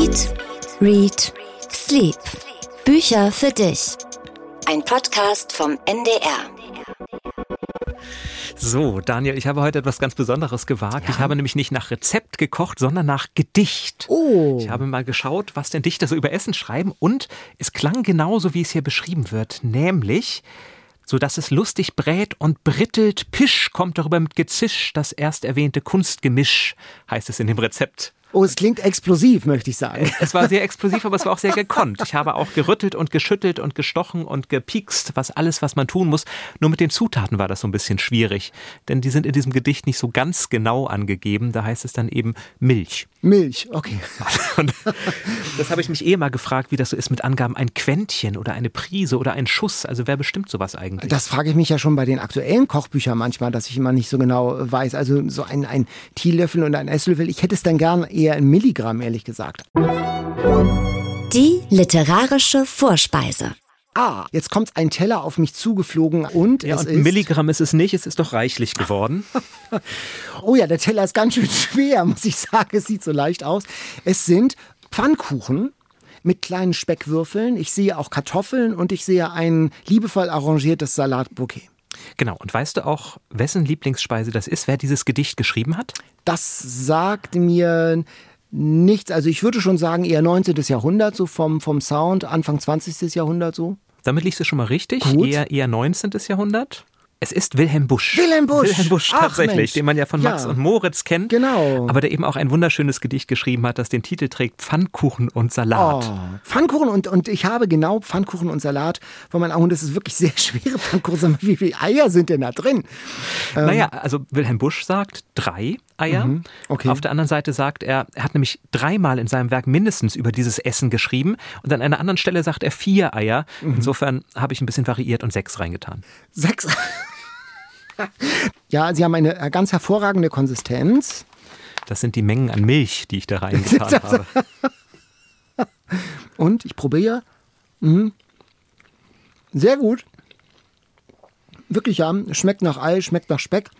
Eat, Read, Sleep. Bücher für dich. Ein Podcast vom NDR. So, Daniel, ich habe heute etwas ganz Besonderes gewagt. Ja. Ich habe nämlich nicht nach Rezept gekocht, sondern nach Gedicht. Oh. Ich habe mal geschaut, was denn Dichter so über Essen schreiben und es klang genauso, wie es hier beschrieben wird, nämlich so dass es lustig brät und brittelt, Pisch kommt darüber mit Gezisch, das erst erwähnte Kunstgemisch, heißt es in dem Rezept. Oh, es klingt explosiv, möchte ich sagen. Es war sehr explosiv, aber es war auch sehr gekonnt. Ich habe auch gerüttelt und geschüttelt und gestochen und gepiekst, was alles, was man tun muss. Nur mit den Zutaten war das so ein bisschen schwierig, denn die sind in diesem Gedicht nicht so ganz genau angegeben. Da heißt es dann eben Milch. Milch, okay. Und das habe ich mich eh mal gefragt, wie das so ist mit Angaben ein Quäntchen oder eine Prise oder ein Schuss. Also wer bestimmt sowas eigentlich? Das frage ich mich ja schon bei den aktuellen Kochbüchern manchmal, dass ich immer nicht so genau weiß. Also so ein, ein Teelöffel und ein Esslöffel. Ich hätte es dann gern eher in Milligramm, ehrlich gesagt. Die literarische Vorspeise. Ah, jetzt kommt ein Teller auf mich zugeflogen und ja, es und ist Milligramm ist es nicht, es ist doch reichlich geworden. Oh ja, der Teller ist ganz schön schwer, muss ich sagen. Es sieht so leicht aus. Es sind Pfannkuchen mit kleinen Speckwürfeln. Ich sehe auch Kartoffeln und ich sehe ein liebevoll arrangiertes Salatbouquet. Genau. Und weißt du auch, wessen Lieblingsspeise das ist, wer dieses Gedicht geschrieben hat? Das sagt mir nichts. Also ich würde schon sagen eher 19. Jahrhundert, so vom, vom Sound, Anfang 20. Jahrhundert so. Damit liegst du schon mal richtig. Gut. Eher, eher 19. Jahrhundert. Es ist Wilhelm Busch. Wilhelm Busch. Wilhelm Busch, Ach, tatsächlich, Mensch. den man ja von Max Ja. und Moritz kennt. Genau. Aber der eben auch ein wunderschönes Gedicht geschrieben hat, das den Titel trägt Pfannkuchen und Salat. Oh, Pfannkuchen und, und ich habe genau Pfannkuchen und Salat vor meinen Augen. Das ist wirklich sehr schwere Pfannkuchen. Wie viele Eier sind denn da drin? Naja, also Wilhelm Busch sagt drei Eier. Ähm. Mhm, okay. Auf der anderen Seite sagt er, er hat nämlich dreimal in seinem Werk mindestens über dieses Essen geschrieben. Und an einer anderen Stelle sagt er vier Eier. Mhm. Insofern habe ich ein bisschen variiert und sechs reingetan. Sechs. ja, sie haben eine äh, ganz hervorragende Konsistenz. Das sind die Mengen an Milch, die ich da reingetan habe. Und ich probiere. Mhm. Sehr gut. Wirklich, ja. Schmeckt nach Ei, schmeckt nach Speck.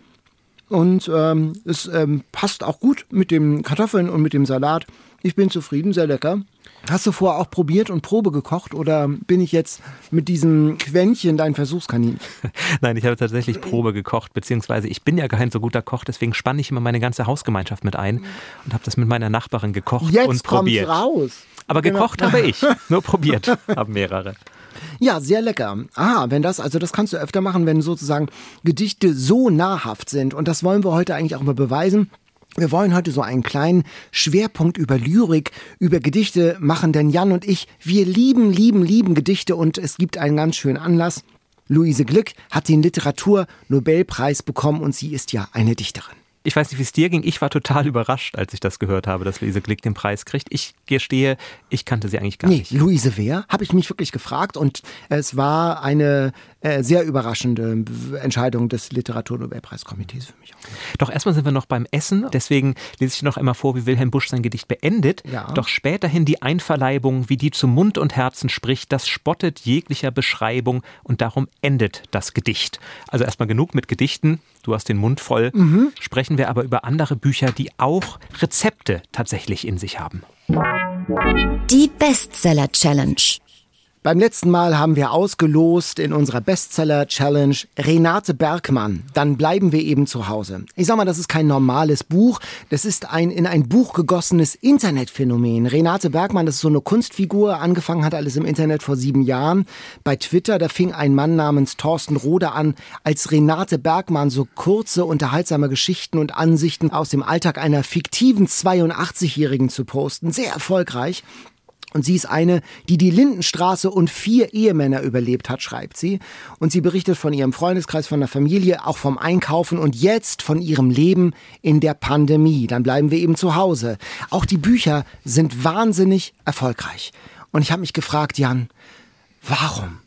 Und ähm, es ähm, passt auch gut mit den Kartoffeln und mit dem Salat. Ich bin zufrieden, sehr lecker. Hast du vorher auch probiert und Probe gekocht oder bin ich jetzt mit diesem Quäntchen dein Versuchskanin? Nein, ich habe tatsächlich Probe gekocht, beziehungsweise ich bin ja kein so guter Koch, deswegen spanne ich immer meine ganze Hausgemeinschaft mit ein und habe das mit meiner Nachbarin gekocht Jetzt und probiert. raus. Aber Genau. gekocht habe ich, nur probiert haben mehrere. Ja, sehr lecker. Ah, wenn das, also das kannst du öfter machen, wenn sozusagen Gedichte so nahrhaft sind. Und das wollen wir heute eigentlich auch mal beweisen. Wir wollen heute so einen kleinen Schwerpunkt über Lyrik, über Gedichte machen, denn Jan und ich, wir lieben, lieben, lieben Gedichte und es gibt einen ganz schönen Anlass. Luise Glück hat den Literatur-Nobelpreis bekommen und sie ist ja eine Dichterin. Ich weiß nicht, wie es dir ging. Ich war total überrascht, als ich das gehört habe, dass Luise Glick den Preis kriegt. Ich gestehe, ich kannte sie eigentlich gar Nee, nicht. Luise wer? Habe ich mich wirklich gefragt und es war eine äh, sehr überraschende Entscheidung des Literaturnobelpreiskomitees für mich auch. Doch erstmal sind wir noch beim Essen. Deswegen lese ich noch einmal vor, wie Wilhelm Busch sein Gedicht beendet. Ja. Doch späterhin die Einverleibung, wie die zu Mund und Herzen spricht, das spottet jeglicher Beschreibung und darum endet das Gedicht. Also erstmal genug mit Gedichten. Du hast den Mund voll. Sprechen wir aber über andere Bücher, die auch Rezepte tatsächlich in sich haben. Die Bestseller Challenge. Beim letzten Mal haben wir ausgelost in unserer Bestseller-Challenge Renate Bergmann. Dann bleiben wir eben zu Hause. Ich sag mal, das ist kein normales Buch. Das ist ein in ein Buch gegossenes Internetphänomen. Renate Bergmann, das ist so eine Kunstfigur. Angefangen hat alles im Internet vor sieben Jahren. Bei Twitter, da fing ein Mann namens Thorsten Rode an, als Renate Bergmann so kurze, unterhaltsame Geschichten und Ansichten aus dem Alltag einer fiktiven 82-Jährigen zu posten. Sehr erfolgreich. Und sie ist eine, die die Lindenstraße und vier Ehemänner überlebt hat, schreibt sie. Und sie berichtet von ihrem Freundeskreis, von der Familie, auch vom Einkaufen und jetzt von ihrem Leben in der Pandemie. Dann bleiben wir eben zu Hause. Auch die Bücher sind wahnsinnig erfolgreich. Und ich habe mich gefragt, Jan, warum?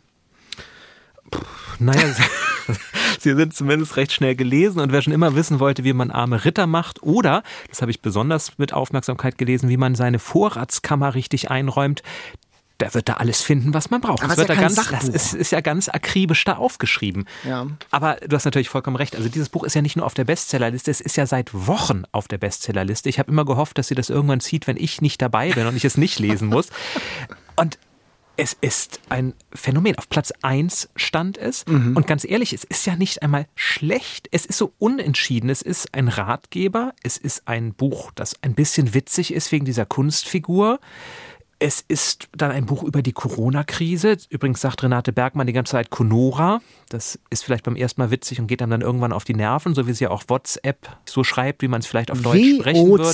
Naja, sie sind zumindest recht schnell gelesen und wer schon immer wissen wollte, wie man arme Ritter macht oder, das habe ich besonders mit Aufmerksamkeit gelesen, wie man seine Vorratskammer richtig einräumt, der wird da alles finden, was man braucht. Aber das ist ja da ganz, das ist, ist ja ganz akribisch da aufgeschrieben. Ja. Aber du hast natürlich vollkommen recht. Also dieses Buch ist ja nicht nur auf der Bestsellerliste, es ist ja seit Wochen auf der Bestsellerliste. Ich habe immer gehofft, dass sie das irgendwann zieht, wenn ich nicht dabei bin und ich es nicht lesen muss. Und es ist ein Phänomen. Auf Platz 1 stand es. Mhm. Und ganz ehrlich, es ist ja nicht einmal schlecht. Es ist so unentschieden. Es ist ein Ratgeber. Es ist ein Buch, das ein bisschen witzig ist wegen dieser Kunstfigur. Es ist dann ein Buch über die Corona-Krise. Übrigens sagt Renate Bergmann die ganze Zeit Conora. Das ist vielleicht beim ersten Mal witzig und geht einem dann irgendwann auf die Nerven, so wie sie auch WhatsApp so schreibt, wie man es vielleicht auf Deutsch sprechen würde.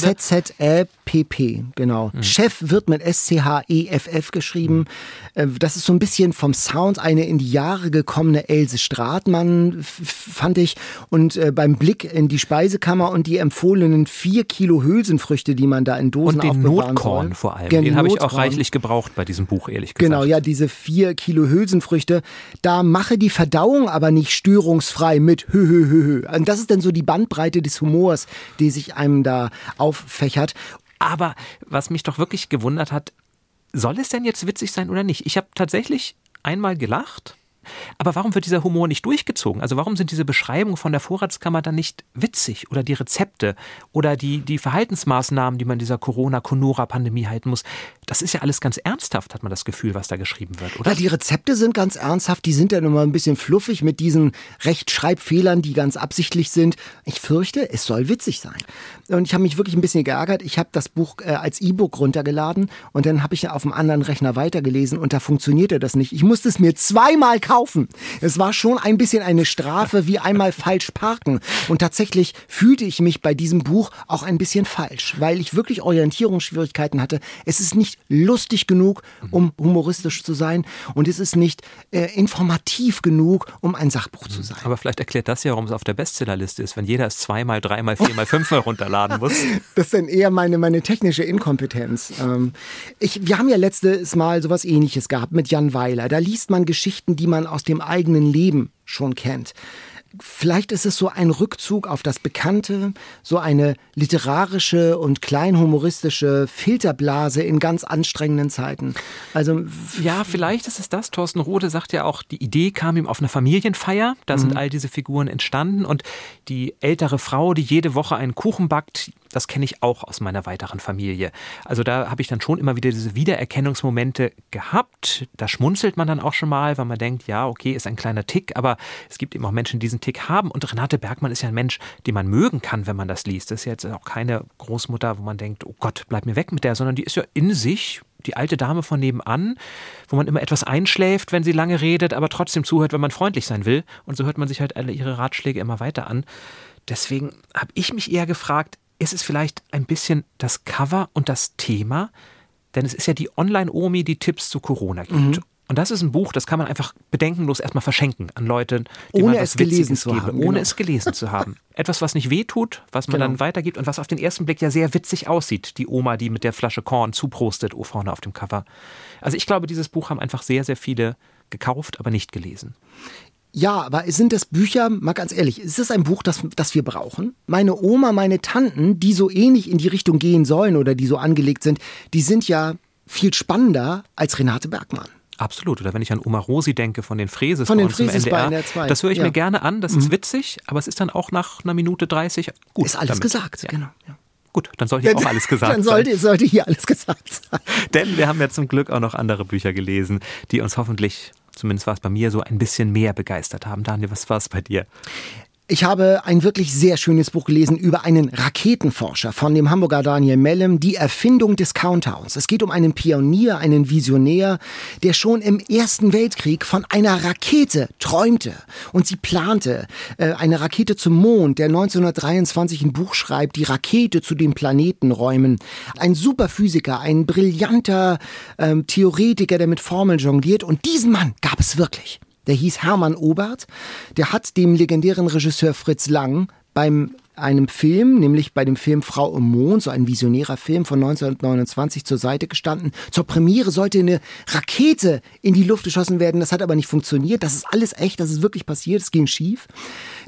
W-O-Z-Z-E-P-P, genau. Chef wird mit S-C-H-E-F-F geschrieben. Äh, Das ist so ein bisschen vom Sound eine in die Jahre gekommene Else Stratmann, fand ich. Und äh, beim Blick in die Speisekammer und die empfohlenen vier Kilo Hülsenfrüchte, die man da in Dosen Und den aufbewahren Notkorn soll. vor allem. Genau, Den habe ich auch. Reichlich gebraucht bei diesem Buch, ehrlich gesagt. Genau, ja, diese vier Kilo Hülsenfrüchte. Da mache die Verdauung aber nicht störungsfrei mit hö, hö, hö, hö. Und das ist dann so die Bandbreite des Humors, die sich einem da auffächert. Aber was mich doch wirklich gewundert hat, soll es denn jetzt witzig sein oder nicht? Ich habe tatsächlich einmal gelacht. Aber warum wird dieser Humor nicht durchgezogen? Also warum sind diese Beschreibungen von der Vorratskammer dann nicht witzig? Oder die Rezepte? Oder die, die Verhaltensmaßnahmen, die man dieser Corona-Conora-Pandemie halten muss? Das ist ja alles ganz ernsthaft, hat man das Gefühl, was da geschrieben wird, oder? Ja, die Rezepte sind ganz ernsthaft, die sind dann immer ein bisschen fluffig mit diesen Rechtschreibfehlern, die ganz absichtlich sind. Ich fürchte, es soll witzig sein. Und ich habe mich wirklich ein bisschen geärgert. Ich habe das Buch äh, als E-Book runtergeladen und dann habe ich auf dem anderen Rechner weitergelesen und da funktionierte das nicht. Ich musste es mir zweimal kaufen. Es war schon ein bisschen eine Strafe wie einmal falsch parken. Und tatsächlich fühlte ich mich bei diesem Buch auch ein bisschen falsch, weil ich wirklich Orientierungsschwierigkeiten hatte. Es ist nicht lustig genug, um humoristisch zu sein und es ist nicht äh, informativ genug, um ein Sachbuch zu sein. Aber vielleicht erklärt das ja, warum es auf der Bestsellerliste ist, wenn jeder es zweimal, dreimal, viermal, fünfmal runterladen muss. Das ist dann eher meine, meine technische Inkompetenz. Ähm, ich, wir haben ja letztes Mal sowas ähnliches gehabt mit Jan Weiler. Da liest man Geschichten, die man aus dem eigenen Leben schon kennt. Vielleicht ist es so ein Rückzug auf das Bekannte, so eine literarische und kleinhumoristische Filterblase in ganz anstrengenden Zeiten. Also Ja, vielleicht ist es das. Thorsten Rode sagt ja auch, die Idee kam ihm auf einer Familienfeier. Da sind all diese Figuren entstanden. Und die ältere Frau, die jede Woche einen Kuchen backt, das kenne ich auch aus meiner weiteren Familie. Also da habe ich dann schon immer wieder diese Wiedererkennungsmomente gehabt. Da schmunzelt man dann auch schon mal, weil man denkt, ja, okay, ist ein kleiner Tick, aber es gibt eben auch Menschen, die Tick haben. Und Renate Bergmann ist ja ein Mensch, den man mögen kann, wenn man das liest. Das ist jetzt auch keine Großmutter, wo man denkt, oh Gott, bleib mir weg mit der, sondern die ist ja in sich die alte Dame von nebenan, wo man immer etwas einschläft, wenn sie lange redet, aber trotzdem zuhört, wenn man freundlich sein will. Und so hört man sich halt alle ihre Ratschläge immer weiter an. Deswegen habe ich mich eher gefragt, ist es vielleicht ein bisschen das Cover und das Thema? Denn es ist ja die Online-Omi, die Tipps zu Corona gibt. Und das ist ein Buch, das kann man einfach bedenkenlos erstmal verschenken an Leute, die Ohne man was es gelesen Witziges zu geben, haben, ohne genau. es gelesen zu haben. Etwas, was nicht wehtut, was man Genau. dann weitergibt und was auf den ersten Blick ja sehr witzig aussieht. Die Oma, die mit der Flasche Korn zuprostet, oh, vorne auf dem Cover. Also ich glaube, dieses Buch haben einfach sehr, sehr viele gekauft, aber nicht gelesen. Ja, aber sind das Bücher, mal ganz ehrlich, ist das ein Buch, das, das wir brauchen? Meine Oma, meine Tanten, die so ähnlich in die Richtung gehen sollen oder die so angelegt sind, die sind ja viel spannender als Renate Bergmann. Absolut. Oder wenn ich an Oma Rosi denke von den Fräses Von den Fräses bei NDR, NDR2, das höre ich ja. Mhm. mir gerne an, das ist witzig, aber es ist dann auch nach einer Minute 30 gut. Ist alles damit. gesagt, Ja. genau. Ja. Gut, dann soll hier auch alles gesagt Dann sein. sollte, sollte hier alles gesagt sein. Denn wir haben ja zum Glück auch noch andere Bücher gelesen, die uns hoffentlich, zumindest war es bei mir so, ein bisschen mehr begeistert haben. Daniel, was war es bei dir? Ich habe ein wirklich sehr schönes Buch gelesen über einen Raketenforscher von dem Hamburger Daniel Mellem, die Erfindung des Countdowns. Es geht um einen Pionier, einen Visionär, der schon im Ersten Weltkrieg von einer Rakete träumte und sie plante. Äh, eine Rakete zum Mond, der 1923 ein Buch schreibt, die Rakete zu den Planetenräumen. Ein Superphysiker, ein brillanter ähm, Theoretiker, der mit Formeln jongliert und diesen Mann gab es wirklich. Der hieß Hermann Obert. Der hat dem legendären Regisseur Fritz Lang beim einem Film, nämlich bei dem Film Frau im Mond, so ein visionärer Film von 1929 zur Seite gestanden. Zur Premiere sollte eine Rakete in die Luft geschossen werden. Das hat aber nicht funktioniert. Das ist alles echt. Das ist wirklich passiert. Es ging schief.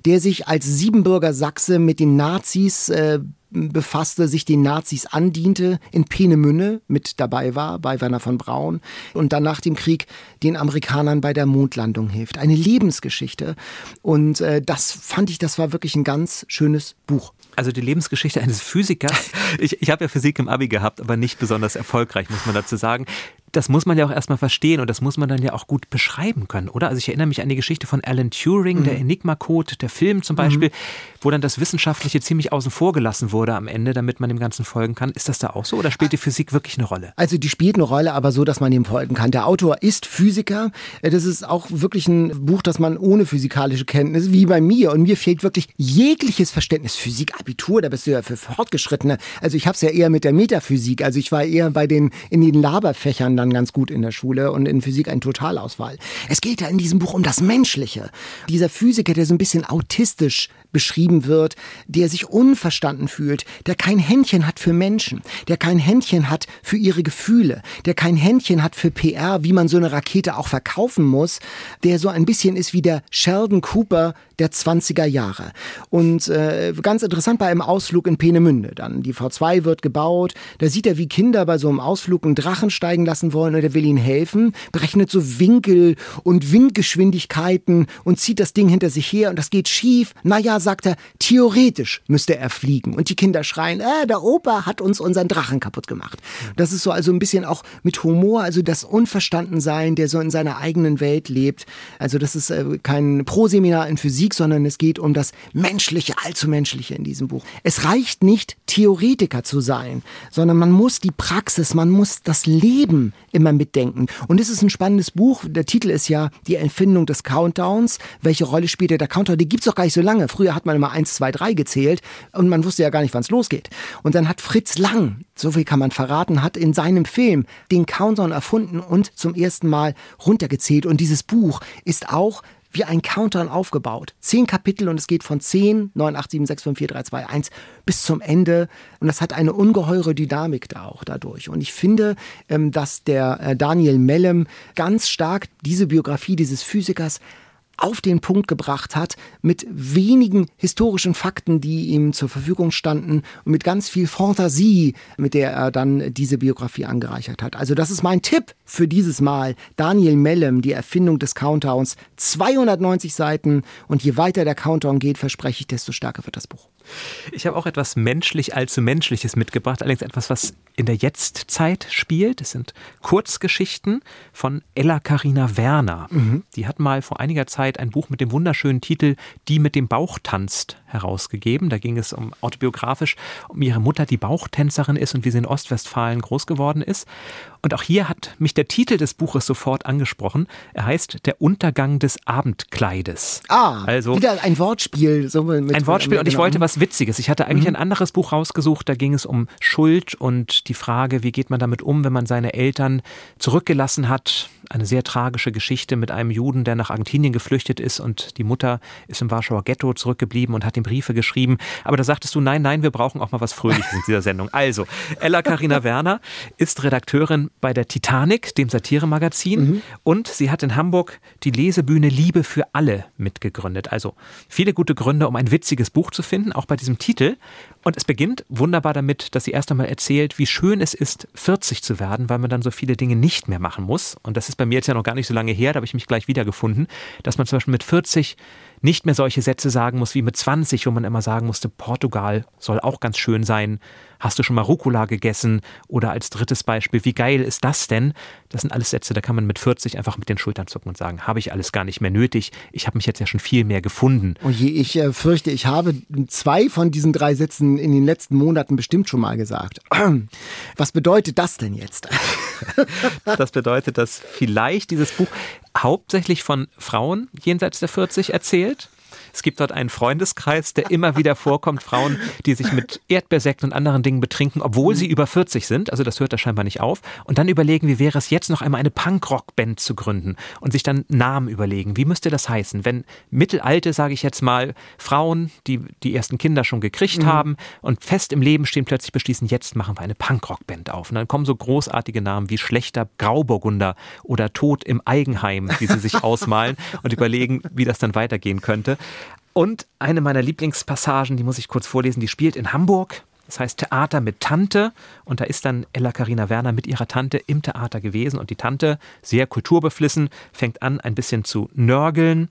Der sich als Siebenbürger Sachse mit den Nazis äh, befasste, sich den Nazis andiente, in Peenemünde mit dabei war, bei Werner von Braun und dann nach dem Krieg den Amerikanern bei der Mondlandung hilft. Eine Lebensgeschichte. Und äh, das fand ich, das war wirklich ein ganz schönes Buch. Also die Lebensgeschichte eines Physikers. Ich, ich habe ja Physik im Abi gehabt, aber nicht besonders erfolgreich, muss man dazu sagen das muss man ja auch erstmal verstehen und das muss man dann ja auch gut beschreiben können, oder? Also ich erinnere mich an die Geschichte von Alan Turing, mhm. der Enigma-Code, der Film zum Beispiel, mhm. wo dann das Wissenschaftliche ziemlich außen vor gelassen wurde am Ende, damit man dem Ganzen folgen kann. Ist das da auch so oder spielt die Physik wirklich eine Rolle? Also die spielt eine Rolle, aber so, dass man dem folgen kann. Der Autor ist Physiker. Das ist auch wirklich ein Buch, das man ohne physikalische Kenntnis, wie bei mir, und mir fehlt wirklich jegliches Verständnis. Physik, Abitur, da bist du ja für Fortgeschrittene. Also ich habe es ja eher mit der Metaphysik. Also ich war eher bei den in den Laberfächern dann ganz gut in der Schule und in Physik ein Totalauswahl. Es geht ja in diesem Buch um das Menschliche. Dieser Physiker, der so ein bisschen autistisch beschrieben wird, der sich unverstanden fühlt, der kein Händchen hat für Menschen, der kein Händchen hat für ihre Gefühle, der kein Händchen hat für PR, wie man so eine Rakete auch verkaufen muss, der so ein bisschen ist wie der Sheldon Cooper der 20er Jahre. Und äh, ganz interessant bei einem Ausflug in Peenemünde dann. Die V2 wird gebaut, da sieht er, wie Kinder bei so einem Ausflug einen Drachen steigen lassen wollen und er will ihnen helfen, berechnet so Winkel und Windgeschwindigkeiten und zieht das Ding hinter sich her und das geht schief. Naja, sagt er, theoretisch müsste er fliegen. Und die Kinder schreien, äh, der Opa hat uns unseren Drachen kaputt gemacht. Das ist so also ein bisschen auch mit Humor, also das Unverstandensein, der so in seiner eigenen Welt lebt. Also das ist äh, kein Proseminar in Physik, sondern es geht um das Menschliche, allzu Menschliche in diesem Buch. Es reicht nicht, Theoretiker zu sein, sondern man muss die Praxis, man muss das Leben immer mitdenken. Und es ist ein spannendes Buch. Der Titel ist ja die Empfindung des Countdowns. Welche Rolle spielt der Countdown? Die gibt's doch gar nicht so lange. Früher hat man immer eins, zwei, drei gezählt und man wusste ja gar nicht, wann es losgeht. Und dann hat Fritz Lang, so viel kann man verraten, hat in seinem Film den Countdown erfunden und zum ersten Mal runtergezählt. Und dieses Buch ist auch wie ein Countdown aufgebaut. Zehn Kapitel und es geht von 10, 9, 8, 7, 6, 5, 4, 3, 2, 1 bis zum Ende. Und das hat eine ungeheure Dynamik da auch dadurch. Und ich finde, ähm, dass der äh, Daniel Mellem ganz stark diese Biografie dieses Physikers auf den Punkt gebracht hat, mit wenigen historischen Fakten, die ihm zur Verfügung standen und mit ganz viel Fantasie, mit der er dann diese Biografie angereichert hat. Also das ist mein Tipp für dieses Mal. Daniel Mellem, die Erfindung des Countdowns, 290 Seiten und je weiter der Countdown geht, verspreche ich, desto stärker wird das Buch. Ich habe auch etwas menschlich allzu menschliches mitgebracht, allerdings etwas, was in der Jetztzeit spielt. Es sind Kurzgeschichten von Ella Karina Werner. Mhm. Die hat mal vor einiger Zeit ein Buch mit dem wunderschönen Titel Die mit dem Bauch tanzt herausgegeben. Da ging es um autobiografisch um ihre Mutter, die Bauchtänzerin ist und wie sie in Ostwestfalen groß geworden ist. Und auch hier hat mich der Titel des Buches sofort angesprochen. Er heißt Der Untergang des Abendkleides. Ah, also wieder ein Wortspiel. So mit, ein Wortspiel und ich wollte was Witziges. Ich hatte eigentlich mhm. ein anderes Buch rausgesucht, da ging es um Schuld und die Frage, wie geht man damit um, wenn man seine Eltern zurückgelassen hat. Eine sehr tragische Geschichte mit einem Juden, der nach Argentinien geflüchtet ist und die Mutter ist im Warschauer Ghetto zurückgeblieben und hat ihm Briefe geschrieben. Aber da sagtest du, nein, nein, wir brauchen auch mal was Fröhliches in dieser Sendung. Also, Ella Karina Werner ist Redakteurin bei der Titanic, dem Satiremagazin. Mhm. Und sie hat in Hamburg die Lesebühne Liebe für alle mitgegründet. Also viele gute Gründe, um ein witziges Buch zu finden, auch bei diesem Titel. Und es beginnt wunderbar damit, dass sie erst einmal erzählt, wie schön es ist, 40 zu werden, weil man dann so viele Dinge nicht mehr machen muss. Und das ist bei mir jetzt ja noch gar nicht so lange her, da habe ich mich gleich wiedergefunden, dass man zum Beispiel mit 40 nicht mehr solche Sätze sagen muss wie mit 20, wo man immer sagen musste, Portugal soll auch ganz schön sein. Hast du schon mal Rucola gegessen? Oder als drittes Beispiel, wie geil ist das denn? Das sind alles Sätze, da kann man mit 40 einfach mit den Schultern zucken und sagen, habe ich alles gar nicht mehr nötig. Ich habe mich jetzt ja schon viel mehr gefunden. Oh je, ich äh, fürchte, ich habe zwei von diesen drei Sätzen in den letzten Monaten bestimmt schon mal gesagt. Was bedeutet das denn jetzt? das bedeutet, dass vielleicht dieses Buch hauptsächlich von Frauen jenseits der 40 erzählt. Es gibt dort einen Freundeskreis, der immer wieder vorkommt, Frauen, die sich mit Erdbeersekt und anderen Dingen betrinken, obwohl sie über 40 sind. Also das hört da scheinbar nicht auf. Und dann überlegen, wie wäre es jetzt noch einmal eine Punkrock-Band zu gründen und sich dann Namen überlegen. Wie müsste das heißen? Wenn mittelalte, sage ich jetzt mal, Frauen, die die ersten Kinder schon gekriegt mhm. haben und fest im Leben stehen, plötzlich beschließen, jetzt machen wir eine Punkrock-Band auf. Und dann kommen so großartige Namen wie Schlechter Grauburgunder oder Tod im Eigenheim, die sie sich ausmalen und überlegen, wie das dann weitergehen könnte. Und eine meiner Lieblingspassagen, die muss ich kurz vorlesen, die spielt in Hamburg. Das heißt Theater mit Tante. Und da ist dann Ella Karina Werner mit ihrer Tante im Theater gewesen. Und die Tante, sehr kulturbeflissen, fängt an, ein bisschen zu nörgeln.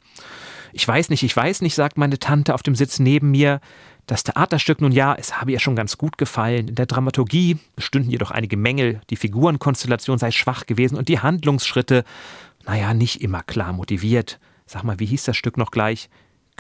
Ich weiß nicht, ich weiß nicht, sagt meine Tante auf dem Sitz neben mir. Das Theaterstück nun ja, es habe ihr schon ganz gut gefallen. In der Dramaturgie bestünden jedoch einige Mängel. Die Figurenkonstellation sei schwach gewesen und die Handlungsschritte, naja, nicht immer klar motiviert. Sag mal, wie hieß das Stück noch gleich?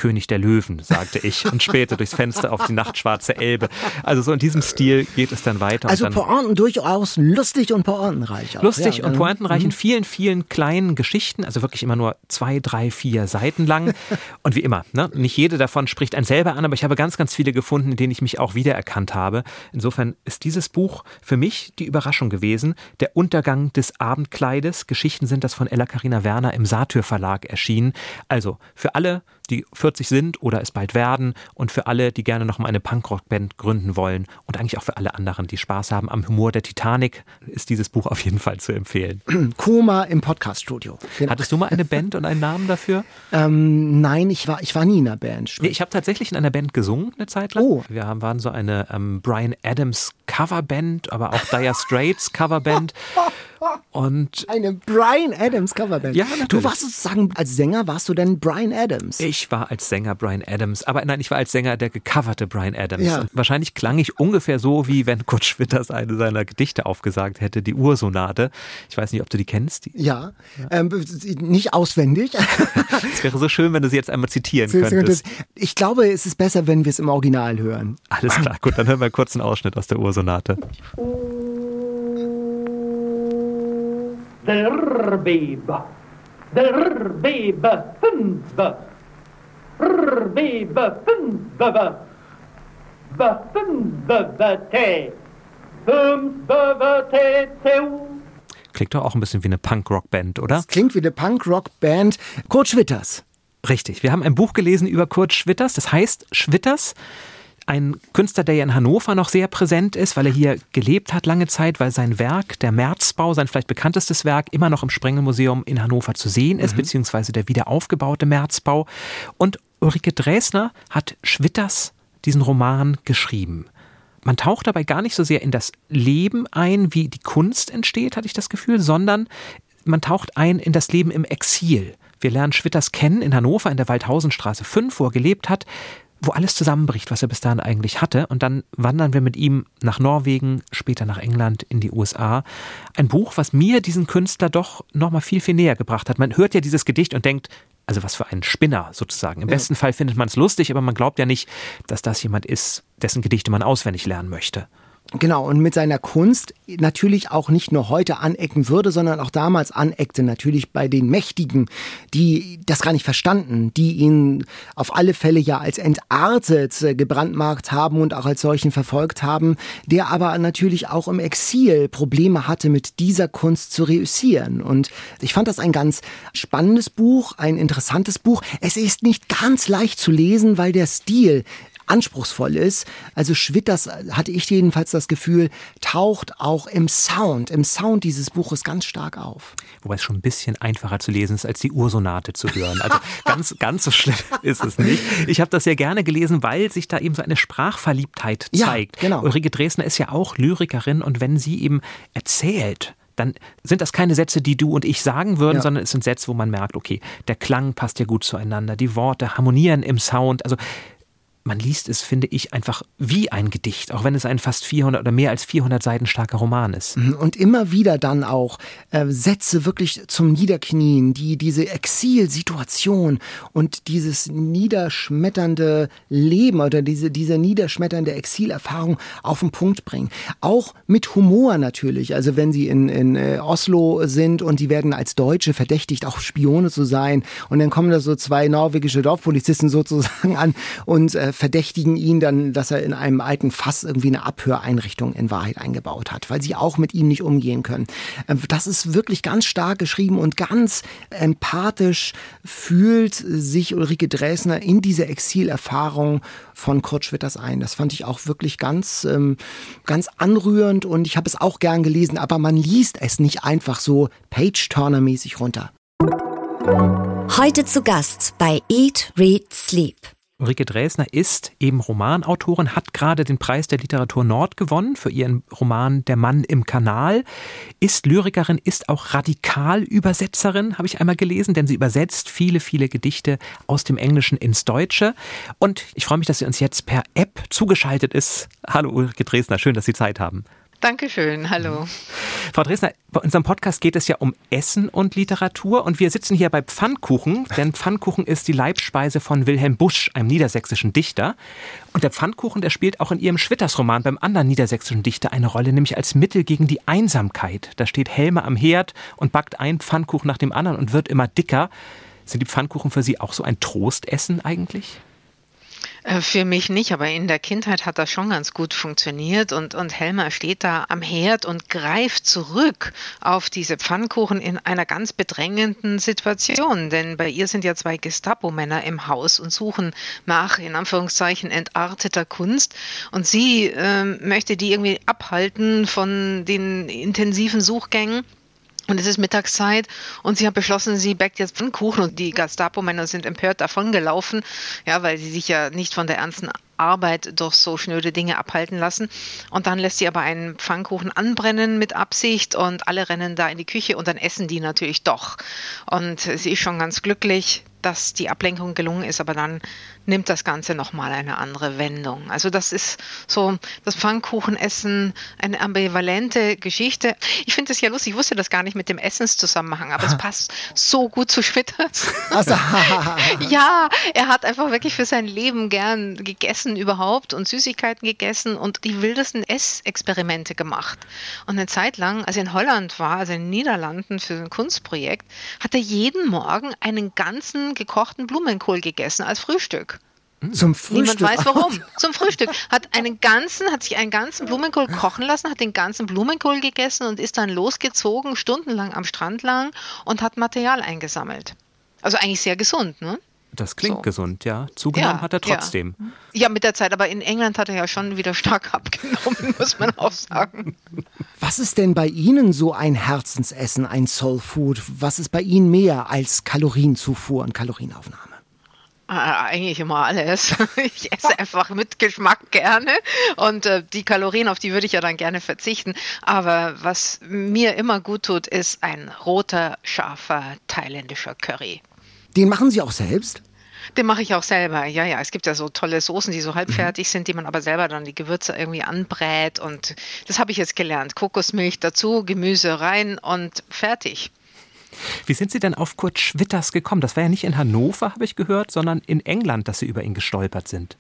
König der Löwen, sagte ich und später durchs Fenster auf die nachtschwarze Elbe. Also so in diesem Stil geht es dann weiter. Also dann Pointen durchaus lustig und pointenreich. Auch. Lustig ja, und pointenreich in Mhm. vielen, vielen kleinen Geschichten, also wirklich immer nur zwei, drei, vier Seiten lang. Und wie immer, ne, nicht jede davon spricht einen selber an, aber ich habe ganz, ganz viele gefunden, in denen ich mich auch wiedererkannt habe. Insofern ist dieses Buch für mich die Überraschung gewesen. Der Untergang des Abendkleides. Geschichten sind das von Ella Karina Werner im Satyr Verlag erschienen. Also für alle, die 40 sind oder es bald werden und für alle, die gerne noch mal eine Punkrock-Band gründen wollen und eigentlich auch für alle anderen, die Spaß haben am Humor der Titanic, ist dieses Buch auf jeden Fall zu empfehlen. Koma im Podcaststudio. Genau. Hattest du mal eine Band und einen Namen dafür? Ähm, nein, ich war, ich war nie in einer Band. Nee, ich habe tatsächlich in einer Band gesungen eine Zeit lang. Oh. Wir haben, waren so eine ähm, Brian Adams Coverband, aber auch Dire Straits Coverband. Und Eine Brian Adams Coverband. Ja, natürlich. Du warst sozusagen, als Sänger warst du denn Brian Adams. ich war als Sänger Brian Adams, aber nein, ich war als Sänger der gecoverte Brian Adams. Ja. Und wahrscheinlich klang ich ungefähr so, wie wenn Kurt Schwitters eine seiner Gedichte aufgesagt hätte, die Ursonate. Ich weiß nicht, ob du die kennst. Die- ja, Ähm, nicht auswendig. Es wäre so schön, wenn du sie jetzt einmal zitieren könntest. ich glaube, es ist besser, wenn wir es im Original hören. Alles klar, gut, dann hören wir kurz einen Ausschnitt aus der Ursonate. Be, fünf, te, fünf, te, teu. Klingt doch auch ein bisschen wie eine Punk-Rock-Band, oder? Das klingt wie eine Punk-Rock-Band. Kurt Schwitters. Richtig. Wir haben ein Buch gelesen über Kurt Schwitters. Das heißt Schwitters. Ein Künstler, der ja in Hannover noch sehr präsent ist, weil er hier gelebt hat lange Zeit, weil sein Werk, der Märzbau, sein vielleicht bekanntestes Werk, immer noch im Sprengelmuseum in Hannover zu sehen ist, beziehungsweise der wiederaufgebaute Märzbau. Und Ulrike Dresner hat Schwitters diesen Roman geschrieben. Man taucht dabei gar nicht so sehr in das Leben ein, wie die Kunst entsteht, hatte ich das Gefühl, sondern man taucht ein in das Leben im Exil. Wir lernen Schwitters kennen in Hannover in der Waldhausenstraße 5, wo er gelebt hat, wo alles zusammenbricht, was er bis dahin eigentlich hatte. Und dann wandern wir mit ihm nach Norwegen, später nach England, in die USA. Ein Buch, was mir diesen Künstler doch nochmal viel, viel näher gebracht hat. Man hört ja dieses Gedicht und denkt, also was für ein Spinner sozusagen. Im besten Fall findet man es lustig, aber man glaubt ja nicht, dass das jemand ist, dessen Gedichte man auswendig lernen möchte. Genau, und mit seiner Kunst natürlich auch nicht nur heute anecken würde, sondern auch damals aneckte, natürlich bei den Mächtigen, die das gar nicht verstanden, die ihn auf alle Fälle ja als entartet äh, gebrandmarkt haben und auch als solchen verfolgt haben, der aber natürlich auch im Exil Probleme hatte, mit dieser Kunst zu reüssieren. Und ich fand das ein ganz spannendes Buch, ein interessantes Buch. Es ist nicht ganz leicht zu lesen, weil der Stil anspruchsvoll ist. Also Schwitters, hatte ich jedenfalls das Gefühl, taucht auch im Sound, im Sound dieses Buches ganz stark auf. Wobei es schon ein bisschen einfacher zu lesen ist, als die Ursonate zu hören. Also ganz, ganz so schlimm ist es nicht. Ich habe das sehr gerne gelesen, weil sich da eben so eine Sprachverliebtheit Ja, zeigt. genau. Ulrike Dresner ist ja auch Lyrikerin und wenn sie eben erzählt, dann sind das keine Sätze, die du und ich sagen würden, Ja. sondern es sind Sätze, wo man merkt, okay, der Klang passt ja gut zueinander, die Worte harmonieren im Sound. Also man liest es, finde ich, einfach wie ein Gedicht, auch wenn es ein fast 400 oder mehr als 400 Seiten starker Roman ist. Und immer wieder dann auch äh, Sätze wirklich zum Niederknien, die diese Exilsituation und dieses niederschmetternde Leben oder diese, diese niederschmetternde Exilerfahrung auf den Punkt bringen. Auch mit Humor natürlich. Also wenn sie in, in äh, Oslo sind und die werden als Deutsche verdächtigt, auch Spione zu sein. Und dann kommen da so zwei norwegische Dorfpolizisten sozusagen an und äh, verdächtigen ihn dann, dass er in einem alten Fass irgendwie eine Abhöreinrichtung in Wahrheit eingebaut hat, weil sie auch mit ihm nicht umgehen können. Äh, Das ist wirklich ganz stark geschrieben und ganz empathisch fühlt sich Ulrike Dresner in diese Exilerfahrung von Kurt Schwitters ein. Das fand ich auch wirklich ganz, ähm, ganz anrührend und ich habe es auch gern gelesen, aber man liest es nicht einfach so Page-Turner-mäßig runter. Heute zu Gast bei Eat, Read, Sleep. Ulrike Dresner ist eben Romanautorin, hat gerade den Preis der Literatur Nord gewonnen für ihren Roman Der Mann im Kanal, ist Lyrikerin, ist auch Radikalübersetzerin, habe ich einmal gelesen, denn sie übersetzt viele, viele Gedichte aus dem Englischen ins Deutsche. Und ich freue mich, dass sie uns jetzt per App zugeschaltet ist. Hallo Ulrike Dresner, schön, dass Sie Zeit haben. Dankeschön, hallo. Frau Dresner, bei unserem Podcast geht es ja um Essen und Literatur und wir sitzen hier bei Pfannkuchen, denn Pfannkuchen ist die Leibspeise von Wilhelm Busch, einem niedersächsischen Dichter. Und der Pfannkuchen, der spielt auch in ihrem Schwitters-Roman beim anderen niedersächsischen Dichter eine Rolle, nämlich als Mittel gegen die Einsamkeit. Da steht Helme am Herd und backt einen Pfannkuchen nach dem anderen und wird immer dicker. Sind die Pfannkuchen für Sie auch so ein Trostessen eigentlich? Äh, für mich nicht, aber in der Kindheit hat das schon ganz gut funktioniert und, und Helmer steht da am Herd und greift zurück auf diese Pfannkuchen in einer ganz bedrängenden Situation, denn bei ihr sind ja zwei Gestapo-Männer im Haus und suchen nach, in Anführungszeichen, entarteter Kunst und sie äh, möchte die irgendwie abhalten von den intensiven Suchgängen und es ist Mittagszeit und sie hat beschlossen, sie backt jetzt Pfannkuchen und die Gestapo-Männer sind empört davongelaufen, ja, weil sie sich ja nicht von der ernsten Arbeit durch so schnöde Dinge abhalten lassen. Und dann lässt sie aber einen Pfannkuchen anbrennen mit Absicht und alle rennen da in die Küche und dann essen die natürlich doch. Und sie ist schon ganz glücklich, dass die Ablenkung gelungen ist, aber dann nimmt das Ganze nochmal eine andere Wendung. Also das ist so das Pfannkuchenessen, eine ambivalente Geschichte. Ich finde es ja lustig, ich wusste das gar nicht mit dem Essenszusammenhang, aber es passt so gut zu Schwitters. Also, ja, er hat einfach wirklich für sein Leben gern gegessen überhaupt und Süßigkeiten gegessen und die wildesten Essexperimente gemacht. Und eine Zeit lang, als er in Holland war, also in den Niederlanden für ein Kunstprojekt, hat er jeden Morgen einen ganzen gekochten Blumenkohl gegessen als Frühstück. Zum Frühstück. Niemand weiß warum. Zum Frühstück. Hat einen ganzen, hat sich einen ganzen Blumenkohl kochen lassen, hat den ganzen Blumenkohl gegessen und ist dann losgezogen, stundenlang am Strand lang und hat Material eingesammelt. Also eigentlich sehr gesund, ne? Das klingt so. gesund, ja. Zugenommen ja, hat er trotzdem. Ja. ja, mit der Zeit, aber in England hat er ja schon wieder stark abgenommen, muss man auch sagen. Was ist denn bei Ihnen so ein Herzensessen, ein Soul Food? Was ist bei Ihnen mehr als Kalorienzufuhr und Kalorienaufnahme? Ah, eigentlich immer alles. Ich esse einfach mit Geschmack gerne und äh, die Kalorien, auf die würde ich ja dann gerne verzichten. Aber was mir immer gut tut, ist ein roter, scharfer thailändischer Curry. Den machen Sie auch selbst? Den mache ich auch selber. Ja, ja. Es gibt ja so tolle Soßen, die so halbfertig sind, die man aber selber dann die Gewürze irgendwie anbrät. Und das habe ich jetzt gelernt. Kokosmilch dazu, Gemüse rein und fertig. Wie sind Sie denn auf Kurt Schwitters gekommen? Das war ja nicht in Hannover, habe ich gehört, sondern in England, dass Sie über ihn gestolpert sind.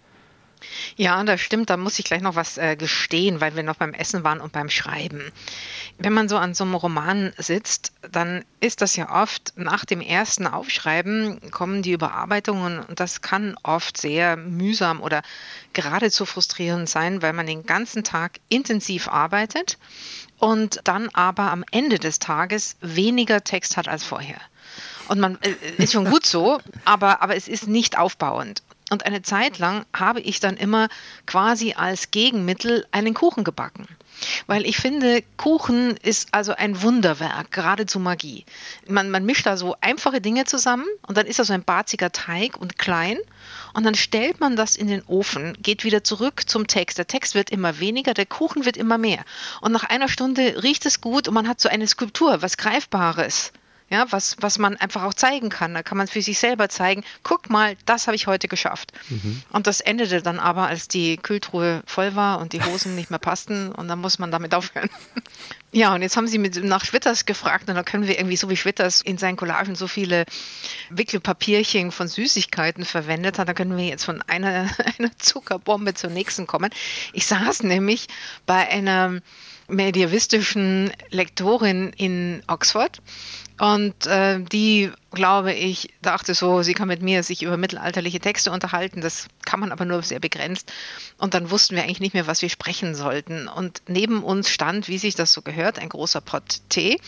Ja, das stimmt. Da muss ich gleich noch was äh, gestehen, weil wir noch beim Essen waren und beim Schreiben. Wenn man so an so einem Roman sitzt, dann ist das ja oft nach dem ersten Aufschreiben kommen die Überarbeitungen und das kann oft sehr mühsam oder geradezu frustrierend sein, weil man den ganzen Tag intensiv arbeitet und dann aber am Ende des Tages weniger Text hat als vorher. Und man äh, ist schon gut so, aber, aber es ist nicht aufbauend. Und eine Zeit lang habe ich dann immer quasi als Gegenmittel einen Kuchen gebacken. Weil ich finde, Kuchen ist also ein Wunderwerk, geradezu Magie. Man, man mischt da so einfache Dinge zusammen und dann ist das so ein barziger Teig und klein. Und dann stellt man das in den Ofen, geht wieder zurück zum Text. Der Text wird immer weniger, der Kuchen wird immer mehr. Und nach einer Stunde riecht es gut und man hat so eine Skulptur, was Greifbares ja, was, was man einfach auch zeigen kann. Da kann man für sich selber zeigen, guck mal, das habe ich heute geschafft. Mhm. Und das endete dann aber, als die Kühltruhe voll war und die Hosen nicht mehr passten und dann muss man damit aufhören. Ja, und jetzt haben sie mit, nach Schwitters gefragt und da können wir irgendwie, so wie Schwitters in seinen Collagen so viele Wickelpapierchen von Süßigkeiten verwendet hat, da können wir jetzt von einer, einer Zuckerbombe zur nächsten kommen. Ich saß nämlich bei einer medievistischen Lektorin in Oxford und äh, die, glaube ich, dachte so, sie kann mit mir sich über mittelalterliche Texte unterhalten. Das kann man aber nur sehr begrenzt. Und dann wussten wir eigentlich nicht mehr, was wir sprechen sollten. Und neben uns stand, wie sich das so gehört, ein großer Pott Tee.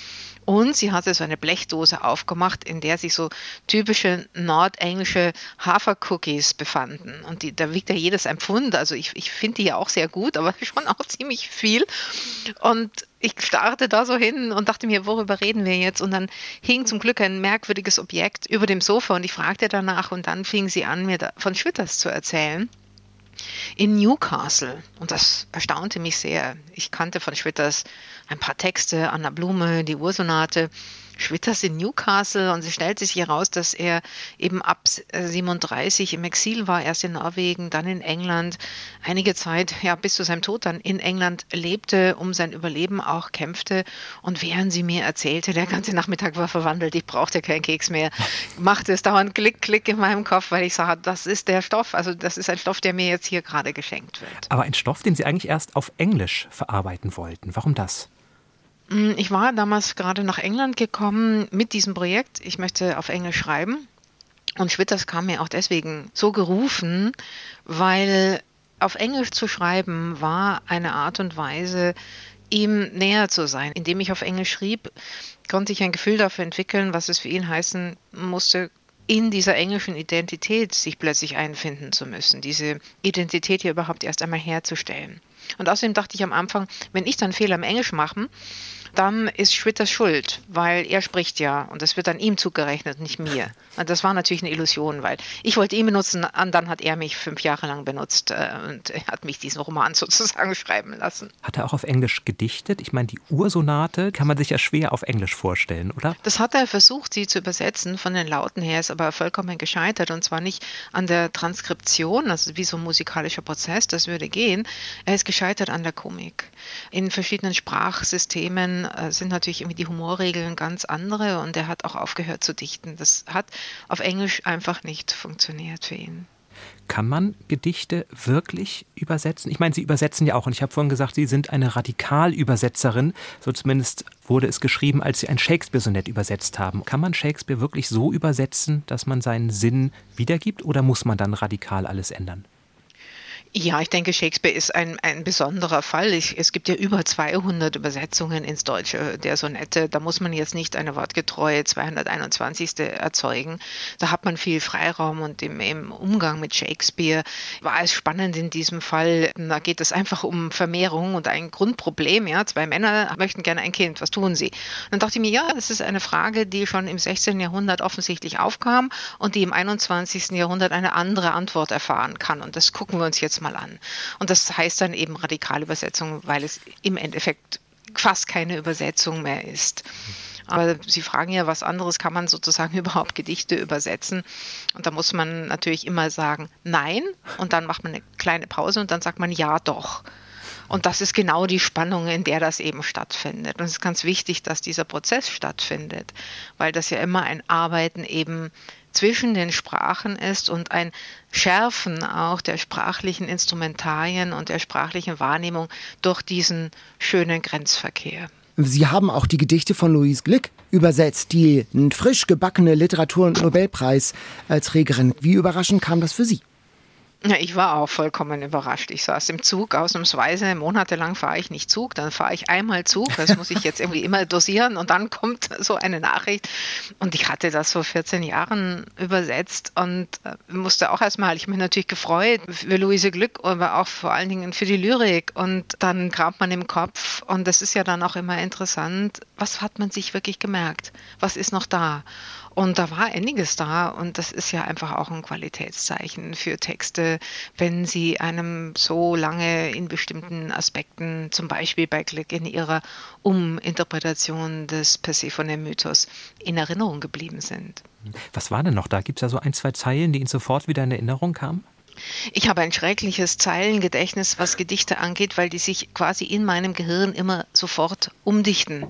Und sie hatte so eine Blechdose aufgemacht, in der sich so typische nordenglische Hafercookies befanden. Und die, da wiegt ja jedes ein Pfund. Also ich, ich finde die ja auch sehr gut, aber schon auch ziemlich viel. Und ich starrte da so hin und dachte mir, worüber reden wir jetzt? Und dann hing zum Glück ein merkwürdiges Objekt über dem Sofa und ich fragte danach und dann fing sie an, mir von Schwitters zu erzählen in Newcastle. Und das erstaunte mich sehr. Ich kannte von Schwitters ein paar Texte, Anna Blume, die Ursonate. Schwitters in Newcastle und es stellt sich heraus, dass er eben ab 37 im Exil war, erst in Norwegen, dann in England, einige Zeit, ja, bis zu seinem Tod dann in England lebte, um sein Überleben auch kämpfte. Und während sie mir erzählte, der ganze Nachmittag war verwandelt, ich brauchte keinen Keks mehr, machte es dauernd Klick, Klick in meinem Kopf, weil ich sah, das ist der Stoff, also das ist ein Stoff, der mir jetzt hier gerade geschenkt wird. Aber ein Stoff, den Sie eigentlich erst auf Englisch verarbeiten wollten. Warum das? Mm, ich war damals gerade nach England gekommen mit diesem Projekt. Ich möchte auf Englisch schreiben. Und Schwitters kam mir auch deswegen so gerufen, weil auf Englisch zu schreiben war eine Art und Weise, ihm näher zu sein. Indem ich auf Englisch schrieb, konnte ich ein Gefühl dafür entwickeln, was es für ihn heißen musste, in dieser englischen Identität sich plötzlich einfinden zu müssen, diese Identität hier überhaupt erst einmal herzustellen. Und außerdem dachte ich am Anfang, wenn ich dann Fehler im Englisch mache, dann ist Schwitters schuld, weil er spricht ja und das wird dann ihm zugerechnet, nicht mir. Und das war natürlich eine Illusion, weil ich wollte ihn benutzen und dann hat er mich fünf Jahre lang benutzt äh, und er hat mich diesen Roman sozusagen schreiben lassen. Hat er auch auf Englisch gedichtet? Ich meine, die Ursonate kann man sich ja schwer auf Englisch vorstellen, oder? Das hat er versucht, sie zu übersetzen. Von den Lauten her ist aber vollkommen gescheitert und zwar nicht an der Transkription, also wie so ein musikalischer Prozess, das würde gehen. Er ist gescheitert an der Komik. In verschiedenen Sprachsystemen äh, sind natürlich irgendwie die Humorregeln ganz andere und er hat auch aufgehört zu dichten. Das hat auf Englisch einfach nicht funktioniert für ihn. Kann man Gedichte wirklich übersetzen? Ich meine, Sie übersetzen ja auch, und ich habe vorhin gesagt, Sie sind eine Radikalübersetzerin. So zumindest wurde es geschrieben, als Sie ein Shakespeare-Sonett übersetzt haben. Kann man Shakespeare wirklich so übersetzen, dass man seinen Sinn wiedergibt, oder muss man dann radikal alles ändern? Ja, ich denke, Shakespeare ist ein, ein besonderer Fall. Ich, es gibt ja über 200 Übersetzungen ins Deutsche der Sonette. Da muss man jetzt nicht eine wortgetreue 221. erzeugen. Da hat man viel Freiraum und im, im Umgang mit Shakespeare war es spannend in diesem Fall. Da geht es einfach um Vermehrung und ein Grundproblem. Ja, zwei Männer möchten gerne ein Kind. Was tun sie? dann dachte ich mir, ja, das ist eine Frage, die schon im 16. Jahrhundert offensichtlich aufkam und die im 21. Jahrhundert eine andere Antwort erfahren kann. Und das gucken wir uns jetzt mal an. Und das heißt dann eben Radikalübersetzung, weil es im Endeffekt fast keine Übersetzung mehr ist. Aber Sie fragen ja, was anderes kann man sozusagen überhaupt Gedichte übersetzen? Und da muss man natürlich immer sagen, nein. Und dann macht man eine kleine Pause und dann sagt man ja doch. Und das ist genau die Spannung, in der das eben stattfindet. Und es ist ganz wichtig, dass dieser Prozess stattfindet, weil das ja immer ein Arbeiten eben zwischen den Sprachen ist und ein Schärfen auch der sprachlichen Instrumentarien und der sprachlichen Wahrnehmung durch diesen schönen Grenzverkehr. Sie haben auch die Gedichte von Louise Glick übersetzt, die frisch gebackene Literatur- und Nobelpreisträgerin. Wie überraschend kam das für Sie? Ja, ich war auch vollkommen überrascht. Ich saß im Zug, ausnahmsweise, monatelang fahre ich nicht Zug, dann fahre ich einmal Zug, das muss ich jetzt irgendwie immer dosieren und dann kommt so eine Nachricht. Und ich hatte das vor 14 Jahren übersetzt und äh, musste auch erstmal, ich mich natürlich gefreut für Luise Glück, aber auch vor allen Dingen für die Lyrik. Und dann kramt man im Kopf und das ist ja dann auch immer interessant, was hat man sich wirklich gemerkt? Was ist noch da? Und da war einiges da und das ist ja einfach auch ein Qualitätszeichen für Texte, wenn sie einem so lange in bestimmten Aspekten, zum Beispiel bei Glick in ihrer Uminterpretation des Persephone-Mythos, in Erinnerung geblieben sind. Was war denn noch da? Gibt es ja so ein, zwei Zeilen, die Ihnen sofort wieder in Erinnerung kamen? Ich habe ein schreckliches Zeilengedächtnis, was Gedichte angeht, weil die sich quasi in meinem Gehirn immer sofort umdichten.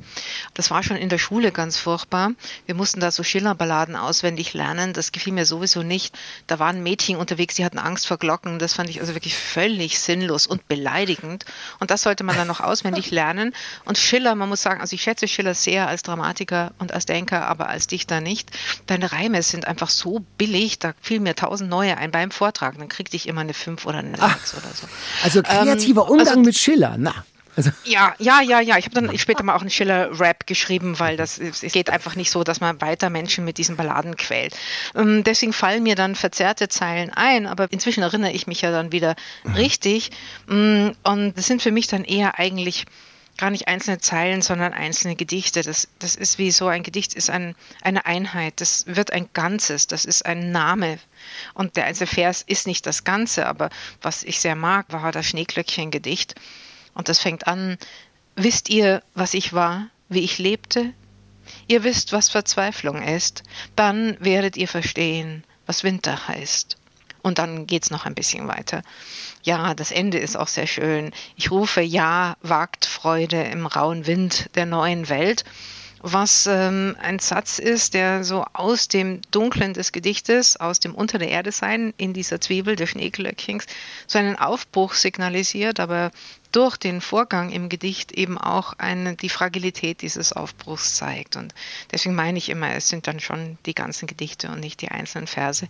Das war schon in der Schule ganz furchtbar. Wir mussten da so Schillerballaden auswendig lernen. Das gefiel mir sowieso nicht. Da waren Mädchen unterwegs, die hatten Angst vor Glocken. Das fand ich also wirklich völlig sinnlos und beleidigend. Und das sollte man dann noch auswendig lernen. Und Schiller, man muss sagen, also ich schätze Schiller sehr als Dramatiker und als Denker, aber als Dichter nicht. Deine Reime sind einfach so billig, da fielen mir tausend neue ein beim Vortrag. Dann kriegte ich immer eine 5 oder eine 6 oder so. Also kreativer ähm, Umgang also, mit Schiller, na. Also. Ja, ja, ja, ja. Ich habe dann später mal auch einen Schiller-Rap geschrieben, weil das es geht einfach nicht so, dass man weiter Menschen mit diesen Balladen quält. Ähm, deswegen fallen mir dann verzerrte Zeilen ein, aber inzwischen erinnere ich mich ja dann wieder mhm. richtig. Mm, und das sind für mich dann eher eigentlich gar nicht einzelne Zeilen, sondern einzelne Gedichte. Das, das ist wie so ein Gedicht ist ein, eine Einheit. Das wird ein Ganzes. Das ist ein Name. Und der einzelne Vers ist nicht das Ganze, aber was ich sehr mag, war das Schneeglöckchen-Gedicht. Und das fängt an, wisst ihr, was ich war, wie ich lebte? Ihr wisst, was Verzweiflung ist. Dann werdet ihr verstehen, was Winter heißt. Und dann geht's noch ein bisschen weiter. Ja, das Ende ist auch sehr schön. Ich rufe Ja, wagt Freude im rauen Wind der neuen Welt was ähm, ein Satz ist, der so aus dem Dunklen des Gedichtes, aus dem Unter der Erde sein, in dieser Zwiebel des Schneeglöckchens, so einen Aufbruch signalisiert, aber durch den Vorgang im Gedicht eben auch eine, die Fragilität dieses Aufbruchs zeigt. Und deswegen meine ich immer, es sind dann schon die ganzen Gedichte und nicht die einzelnen Verse,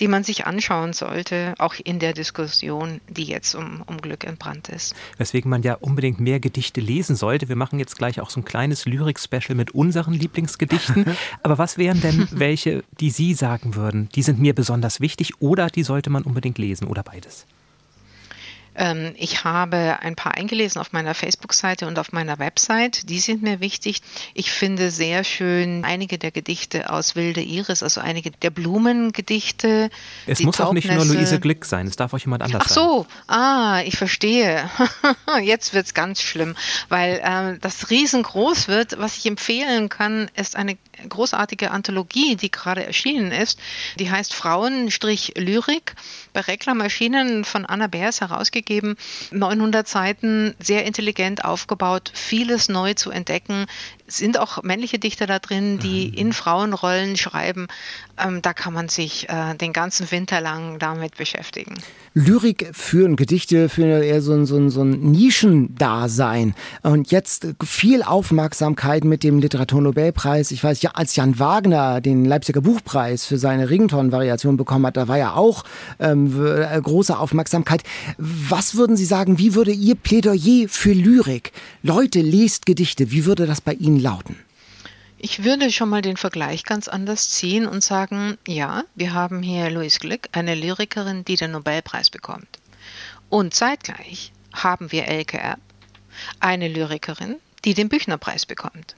die man sich anschauen sollte, auch in der Diskussion, die jetzt um, um Glück entbrannt ist. Weswegen man ja unbedingt mehr Gedichte lesen sollte. Wir machen jetzt gleich auch so ein kleines Lyrik-Special mit unseren Lieblingsgedichten. Aber was wären denn welche, die Sie sagen würden, die sind mir besonders wichtig oder die sollte man unbedingt lesen oder beides? Ähm, ich habe ein paar eingelesen auf meiner Facebook-Seite und auf meiner Website. Die sind mir wichtig. Ich finde sehr schön einige der Gedichte aus Wilde Iris, also einige der Blumengedichte. Es muss auch nicht nur Luise Glück sein, es darf auch jemand anders sein. Ach so, sein. ah, ich verstehe. Jetzt wird es ganz schlimm, weil ähm, das riesengroß wird. Was ich empfehlen kann, ist eine großartige Anthologie, die gerade erschienen ist. Die heißt Frauen-Lyrik bei Reklamaschinen von Anna Beers herausgegeben. 900 Seiten, sehr intelligent aufgebaut, vieles neu zu entdecken. Es sind auch männliche Dichter da drin, die mhm. in Frauenrollen schreiben. Ähm, da kann man sich äh, den ganzen Winter lang damit beschäftigen. Lyrik führen, Gedichte führen eher so ein, so ein, so ein Nischendasein. Und jetzt viel Aufmerksamkeit mit dem Literaturnobelpreis. Ich weiß, ja, als Jan Wagner den Leipziger Buchpreis für seine Rington-Variation bekommen hat, da war ja auch ähm, äh, große Aufmerksamkeit. Was würden Sie sagen, wie würde Ihr Plädoyer für Lyrik? Leute, lest Gedichte. Wie würde das bei Ihnen lauten? Ich würde schon mal den Vergleich ganz anders ziehen und sagen, ja, wir haben hier Louise Glück, eine Lyrikerin, die den Nobelpreis bekommt. Und zeitgleich haben wir Elke Erb, eine Lyrikerin, die den Büchnerpreis bekommt.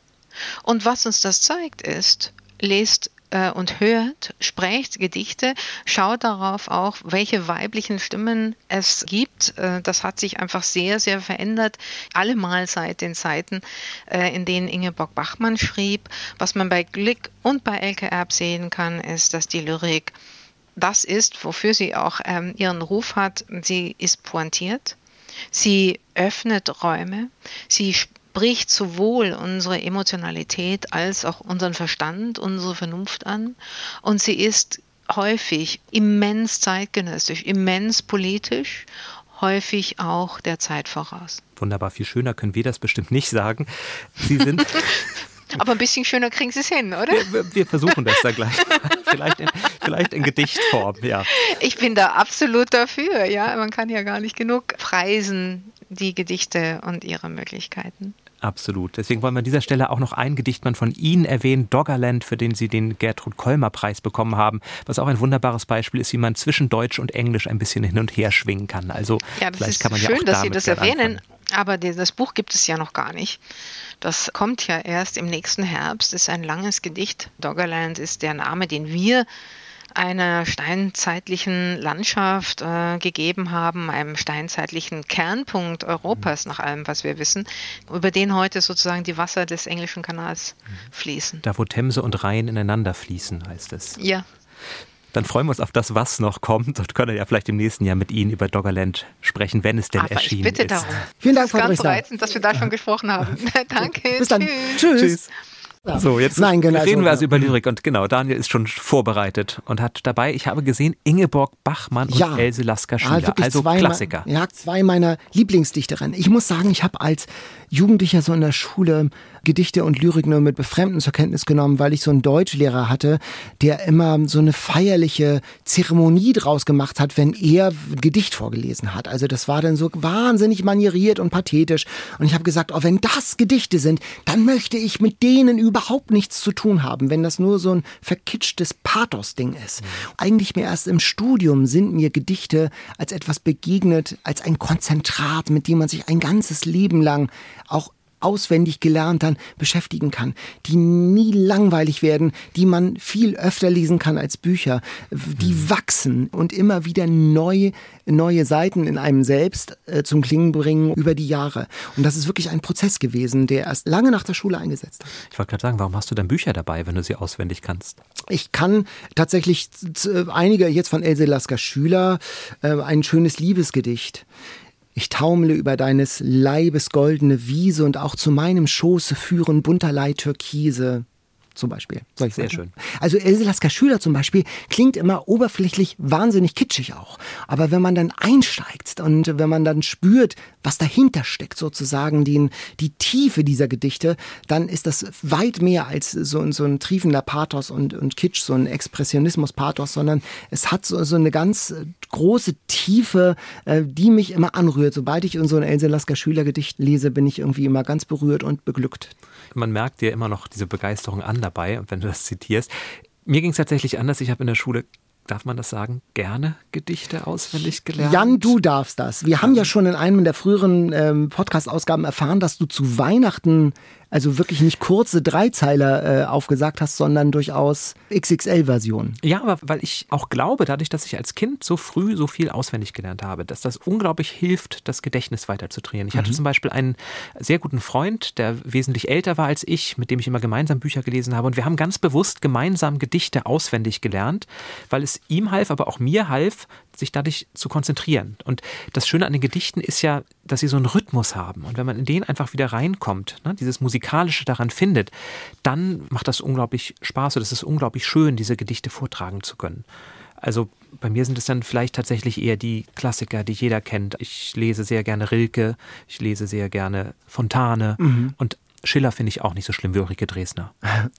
Und was uns das zeigt, ist, lest äh, und hört, spricht Gedichte, schaut darauf auch, welche weiblichen Stimmen es gibt. Äh, das hat sich einfach sehr, sehr verändert, allemal seit den Zeiten, äh, in denen Ingeborg Bachmann schrieb. Was man bei Glück und bei Elke Erb sehen kann, ist, dass die Lyrik das ist, wofür sie auch ähm, ihren Ruf hat. Sie ist pointiert. Sie öffnet Räume. Sie spricht sowohl unsere Emotionalität als auch unseren Verstand, unsere Vernunft an. Und sie ist häufig immens zeitgenössisch, immens politisch, häufig auch der Zeit voraus. Wunderbar, viel schöner können wir das bestimmt nicht sagen. Sie sind. Aber ein bisschen schöner kriegen Sie es hin, oder? Wir, wir versuchen das da gleich. vielleicht, in, vielleicht in Gedichtform, ja. Ich bin da absolut dafür, ja. Man kann ja gar nicht genug preisen, die Gedichte und ihre Möglichkeiten. Absolut. Deswegen wollen wir an dieser Stelle auch noch ein Gedicht von Ihnen erwähnen, Doggerland, für den Sie den Gertrud Kolmer Preis bekommen haben, was auch ein wunderbares Beispiel ist, wie man zwischen Deutsch und Englisch ein bisschen hin und her schwingen kann. Also ja, das ist kann man schön, ja auch dass Sie das erwähnen. Anfangen. Aber das Buch gibt es ja noch gar nicht. Das kommt ja erst im nächsten Herbst. Das ist ein langes Gedicht. Doggerland ist der Name, den wir einer steinzeitlichen Landschaft äh, gegeben haben, einem steinzeitlichen Kernpunkt Europas, nach allem, was wir wissen, über den heute sozusagen die Wasser des englischen Kanals fließen. Da, wo Themse und Rhein ineinander fließen, heißt es. Ja. Dann freuen wir uns auf das, was noch kommt und können ja vielleicht im nächsten Jahr mit Ihnen über Doggerland sprechen, wenn es denn Aber erschienen ich bitte ist. Darum. Vielen Dank, Frau Ganz reizend, dass wir da schon gesprochen haben. Danke. Bis dann. Tschüss. Tschüss. So, jetzt Nein, genau, reden wir also über Lyrik und genau, Daniel ist schon vorbereitet und hat dabei, ich habe gesehen, Ingeborg Bachmann und ja, Else Lasker-Schüler, also zwei Klassiker. Ja, zwei meiner Lieblingsdichterinnen. Ich muss sagen, ich habe als Jugendlicher so in der Schule Gedichte und Lyrik nur mit Befremden zur Kenntnis genommen, weil ich so einen Deutschlehrer hatte, der immer so eine feierliche Zeremonie draus gemacht hat, wenn er Gedicht vorgelesen hat. Also das war dann so wahnsinnig manieriert und pathetisch. Und ich habe gesagt, oh, wenn das Gedichte sind, dann möchte ich mit denen überhaupt nichts zu tun haben, wenn das nur so ein verkitschtes Pathos-Ding ist. Mhm. Eigentlich mir erst im Studium sind mir Gedichte als etwas begegnet, als ein Konzentrat, mit dem man sich ein ganzes Leben lang auch auswendig gelernt dann beschäftigen kann, die nie langweilig werden, die man viel öfter lesen kann als Bücher, die mhm. wachsen und immer wieder neu, neue Seiten in einem selbst äh, zum Klingen bringen über die Jahre. Und das ist wirklich ein Prozess gewesen, der erst lange nach der Schule eingesetzt hat. Ich wollte gerade sagen, warum hast du denn Bücher dabei, wenn du sie auswendig kannst? Ich kann tatsächlich einige jetzt von Else Lasker Schüler äh, ein schönes Liebesgedicht. Ich taumle über deines Leibes goldene Wiese und auch zu meinem Schoße führen bunterlei Türkise zum Beispiel. Sehr sagen. schön. Also Else Lasker Schüler zum Beispiel klingt immer oberflächlich wahnsinnig kitschig auch. Aber wenn man dann einsteigt und wenn man dann spürt, was dahinter steckt sozusagen, die, die Tiefe dieser Gedichte, dann ist das weit mehr als so, so ein triefender Pathos und, und Kitsch, so ein Expressionismus-Pathos, sondern es hat so, so eine ganz große Tiefe, äh, die mich immer anrührt. Sobald ich in so ein Else Lasker Schülergedicht lese, bin ich irgendwie immer ganz berührt und beglückt. Man merkt dir immer noch diese Begeisterung an dabei, wenn du das zitierst. Mir ging es tatsächlich anders. Ich habe in der Schule darf man das sagen, gerne Gedichte auswendig gelernt? Jan, du darfst das. Wir haben ja schon in einem der früheren ähm, Podcast-Ausgaben erfahren, dass du zu Weihnachten also wirklich nicht kurze Dreizeiler äh, aufgesagt hast, sondern durchaus XXL-Version. Ja, aber weil ich auch glaube, dadurch, dass ich als Kind so früh so viel auswendig gelernt habe, dass das unglaublich hilft, das Gedächtnis weiter zu trainieren. Ich mhm. hatte zum Beispiel einen sehr guten Freund, der wesentlich älter war als ich, mit dem ich immer gemeinsam Bücher gelesen habe. Und wir haben ganz bewusst gemeinsam Gedichte auswendig gelernt, weil es ihm half, aber auch mir half, sich dadurch zu konzentrieren. Und das Schöne an den Gedichten ist ja, dass sie so einen Rhythmus haben. Und wenn man in den einfach wieder reinkommt, ne, dieses Musikalische daran findet, dann macht das unglaublich Spaß und es ist unglaublich schön, diese Gedichte vortragen zu können. Also bei mir sind es dann vielleicht tatsächlich eher die Klassiker, die jeder kennt. Ich lese sehr gerne Rilke, ich lese sehr gerne Fontane mhm. und Schiller finde ich auch nicht so schlimm wie Ulrike Dresner.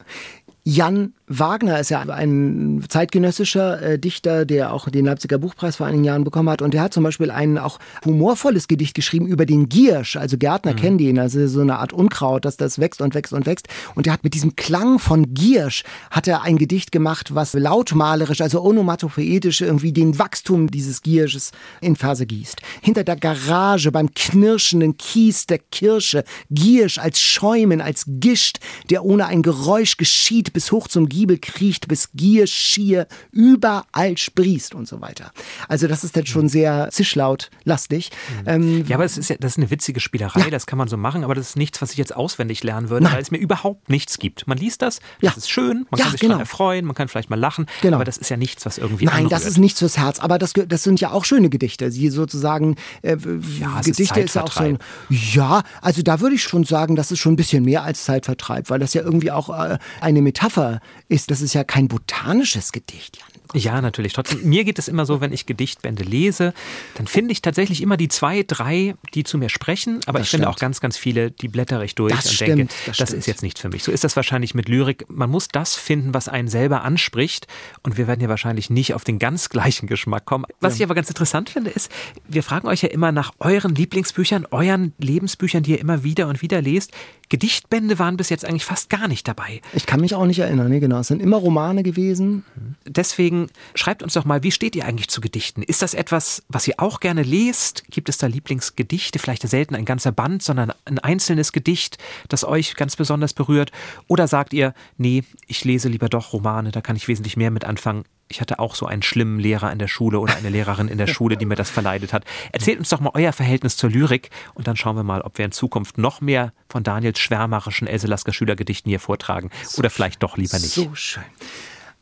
Jan Wagner ist ja ein zeitgenössischer äh, Dichter, der auch den Leipziger Buchpreis vor einigen Jahren bekommen hat. Und der hat zum Beispiel ein auch humorvolles Gedicht geschrieben über den Giersch. Also Gärtner mhm. kennen den, also so eine Art Unkraut, dass das wächst und wächst und wächst. Und der hat mit diesem Klang von Giersch hat er ein Gedicht gemacht, was lautmalerisch, also onomatopoetisch irgendwie den Wachstum dieses Giersches in Verse gießt. Hinter der Garage beim knirschenden Kies der Kirsche, Giersch als Schäumen, als Gischt, der ohne ein Geräusch geschieht, bis hoch zum Giebel kriecht, bis Gier schier überall sprießt und so weiter. Also das ist dann schon sehr zischlaut-lastig. Mhm. Ähm, ja, aber es ist ja, das ist eine witzige Spielerei, ja. das kann man so machen, aber das ist nichts, was ich jetzt auswendig lernen würde, Nein. weil es mir überhaupt nichts gibt. Man liest das, das ja. ist schön, man ja, kann sich genau. daran erfreuen, man kann vielleicht mal lachen, genau. aber das ist ja nichts, was irgendwie Nein, anrührt. das ist nichts fürs Herz, aber das, das sind ja auch schöne Gedichte, sie sozusagen, äh, ja, Gedichte ist, ist ja auch so ein, ja, also da würde ich schon sagen, das ist schon ein bisschen mehr als Zeitvertreib, weil das ja irgendwie auch äh, eine Metapher Metapher ist. Das ist ja kein botanisches Gedicht, Jan. Ja, natürlich. Trotzdem, mir geht es immer so, wenn ich Gedichtbände lese, dann finde ich tatsächlich immer die zwei, drei, die zu mir sprechen. Aber das ich stimmt. finde auch ganz, ganz viele, die blättere ich durch das und stimmt, denke, das, das ist jetzt nicht für mich. So ist das wahrscheinlich mit Lyrik. Man muss das finden, was einen selber anspricht. Und wir werden ja wahrscheinlich nicht auf den ganz gleichen Geschmack kommen. Was ja. ich aber ganz interessant finde, ist, wir fragen euch ja immer nach euren Lieblingsbüchern, euren Lebensbüchern, die ihr immer wieder und wieder lest. Gedichtbände waren bis jetzt eigentlich fast gar nicht dabei. Ich kann mich auch nicht erinnern, nee, genau. Es sind immer Romane gewesen. Deswegen schreibt uns doch mal, wie steht ihr eigentlich zu Gedichten? Ist das etwas, was ihr auch gerne lest? Gibt es da Lieblingsgedichte? Vielleicht selten ein ganzer Band, sondern ein einzelnes Gedicht, das euch ganz besonders berührt? Oder sagt ihr, nee, ich lese lieber doch Romane, da kann ich wesentlich mehr mit anfangen ich hatte auch so einen schlimmen Lehrer in der Schule oder eine Lehrerin in der Schule, die mir das verleidet hat. Erzählt uns doch mal euer Verhältnis zur Lyrik und dann schauen wir mal, ob wir in Zukunft noch mehr von Daniels schwärmerischen Else Lasker Schülergedichten hier vortragen oder vielleicht doch lieber nicht. So schön.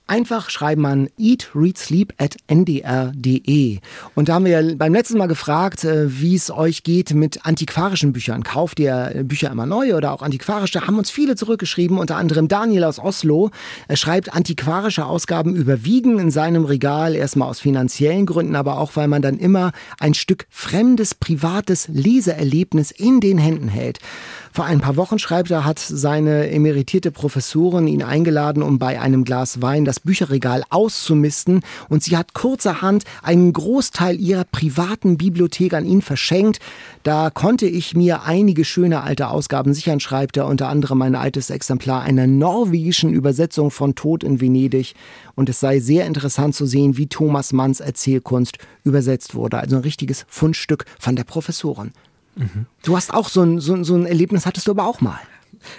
Einfach schreiben man eat, read, sleep at ndr.de. Und da haben wir beim letzten Mal gefragt, äh, wie es euch geht mit antiquarischen Büchern. Kauft ihr Bücher immer neu oder auch antiquarische? Haben uns viele zurückgeschrieben, unter anderem Daniel aus Oslo. Er schreibt, antiquarische Ausgaben überwiegen in seinem Regal, erstmal aus finanziellen Gründen, aber auch, weil man dann immer ein Stück fremdes, privates Leseerlebnis in den Händen hält. Vor ein paar Wochen, schreibt er, hat seine emeritierte Professorin ihn eingeladen, um bei einem Glas Wein das Bücherregal auszumisten. Und sie hat kurzerhand einen Großteil ihrer privaten Bibliothek an ihn verschenkt. Da konnte ich mir einige schöne alte Ausgaben sichern, schreibt er, unter anderem ein altes Exemplar einer norwegischen Übersetzung von Tod in Venedig. Und es sei sehr interessant zu sehen, wie Thomas Manns Erzählkunst übersetzt wurde. Also ein richtiges Fundstück von der Professorin. Mhm. Du hast auch so ein, so, so ein Erlebnis, hattest du aber auch mal.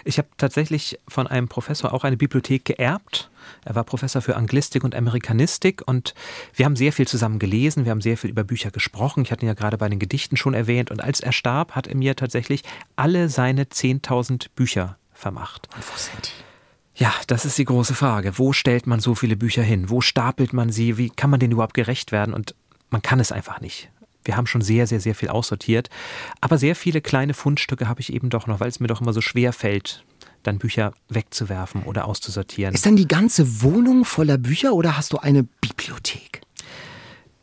Ich habe tatsächlich von einem Professor auch eine Bibliothek geerbt. Er war Professor für Anglistik und Amerikanistik und wir haben sehr viel zusammen gelesen, wir haben sehr viel über Bücher gesprochen. Ich hatte ihn ja gerade bei den Gedichten schon erwähnt und als er starb, hat er mir tatsächlich alle seine 10.000 Bücher vermacht. Und wo sind die? Ja, das ist die große Frage. Wo stellt man so viele Bücher hin? Wo stapelt man sie? Wie kann man denen überhaupt gerecht werden? Und man kann es einfach nicht. Wir haben schon sehr, sehr, sehr viel aussortiert. Aber sehr viele kleine Fundstücke habe ich eben doch noch, weil es mir doch immer so schwer fällt, dann Bücher wegzuwerfen oder auszusortieren. Ist dann die ganze Wohnung voller Bücher oder hast du eine Bibliothek?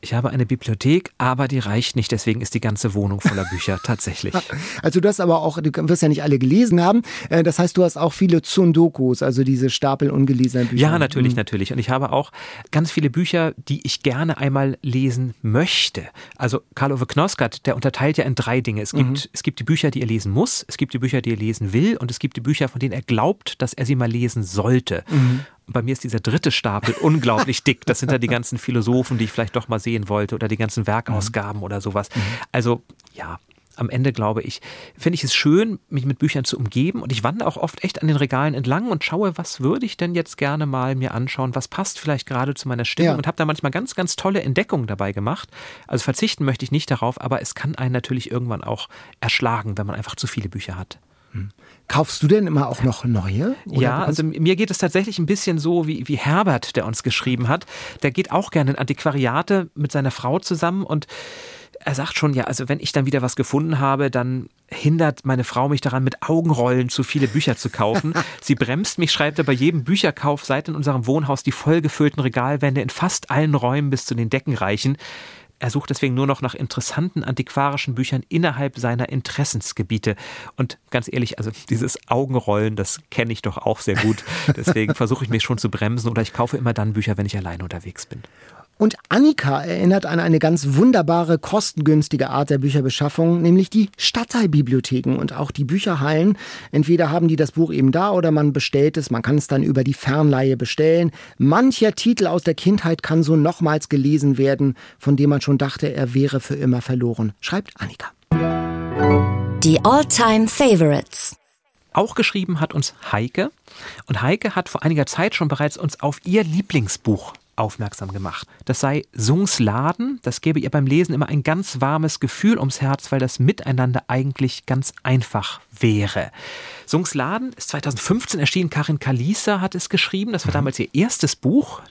Ich habe eine Bibliothek, aber die reicht nicht. Deswegen ist die ganze Wohnung voller Bücher tatsächlich. Also du hast aber auch, du wirst ja nicht alle gelesen haben. Äh, das heißt, du hast auch viele Tsundokus, also diese Stapel ungelesener Bücher. Ja, natürlich, mhm. natürlich. Und ich habe auch ganz viele Bücher, die ich gerne einmal lesen möchte. Also Karl-Ove Knoskat, der unterteilt ja in drei Dinge. Es gibt, mhm. es gibt die Bücher, die er lesen muss, es gibt die Bücher, die er lesen will und es gibt die Bücher, von denen er glaubt, dass er sie mal lesen sollte. Mhm. Bei mir ist dieser dritte Stapel unglaublich dick. Das sind ja die ganzen Philosophen, die ich vielleicht doch mal sehen wollte oder die ganzen Werkausgaben mhm. oder sowas. Mhm. Also ja, am Ende glaube ich, finde ich es schön, mich mit Büchern zu umgeben und ich wandere auch oft echt an den Regalen entlang und schaue, was würde ich denn jetzt gerne mal mir anschauen, was passt vielleicht gerade zu meiner Stimmung ja. und habe da manchmal ganz, ganz tolle Entdeckungen dabei gemacht. Also verzichten möchte ich nicht darauf, aber es kann einen natürlich irgendwann auch erschlagen, wenn man einfach zu viele Bücher hat. Hm. Kaufst du denn immer auch noch neue? ja, also mir geht es tatsächlich ein bisschen so wie, wie Herbert, der uns geschrieben hat. Der geht auch gerne in Antiquariate mit seiner Frau zusammen und er sagt schon, ja, also wenn ich dann wieder was gefunden habe, dann hindert meine Frau mich daran, mit Augenrollen zu viele Bücher zu kaufen. Sie bremst mich, schreibt er bei jedem Bücherkauf seit in unserem Wohnhaus die vollgefüllten Regalwände in fast allen Räumen bis zu den Decken reichen. Er sucht deswegen nur noch nach interessanten antiquarischen Büchern innerhalb seiner Interessensgebiete. Und ganz ehrlich, also dieses Augenrollen, das kenne ich doch auch sehr gut. Deswegen versuche ich mich schon zu bremsen oder ich kaufe immer dann Bücher, wenn ich alleine unterwegs bin. Und Annika erinnert an eine ganz wunderbare, kostengünstige Art der Bücherbeschaffung, nämlich die Stadtteilbibliotheken und auch die Bücherhallen. Entweder haben die das Buch eben da oder man bestellt es, man kann es dann über die Fernleihe bestellen. Mancher Titel aus der Kindheit kann so nochmals gelesen werden, von dem man schon dachte, er wäre für immer verloren, schreibt Annika. Die All-Time Favorites. Auch geschrieben hat uns Heike. Und Heike hat vor einiger Zeit schon bereits uns auf ihr Lieblingsbuch aufmerksam gemacht. Das sei Sungs Laden, das gebe ihr beim Lesen immer ein ganz warmes Gefühl ums Herz, weil das Miteinander eigentlich ganz einfach wäre. Sungs Laden ist 2015 erschienen, Karin Kalisa hat es geschrieben, das war mhm. damals ihr erstes Buch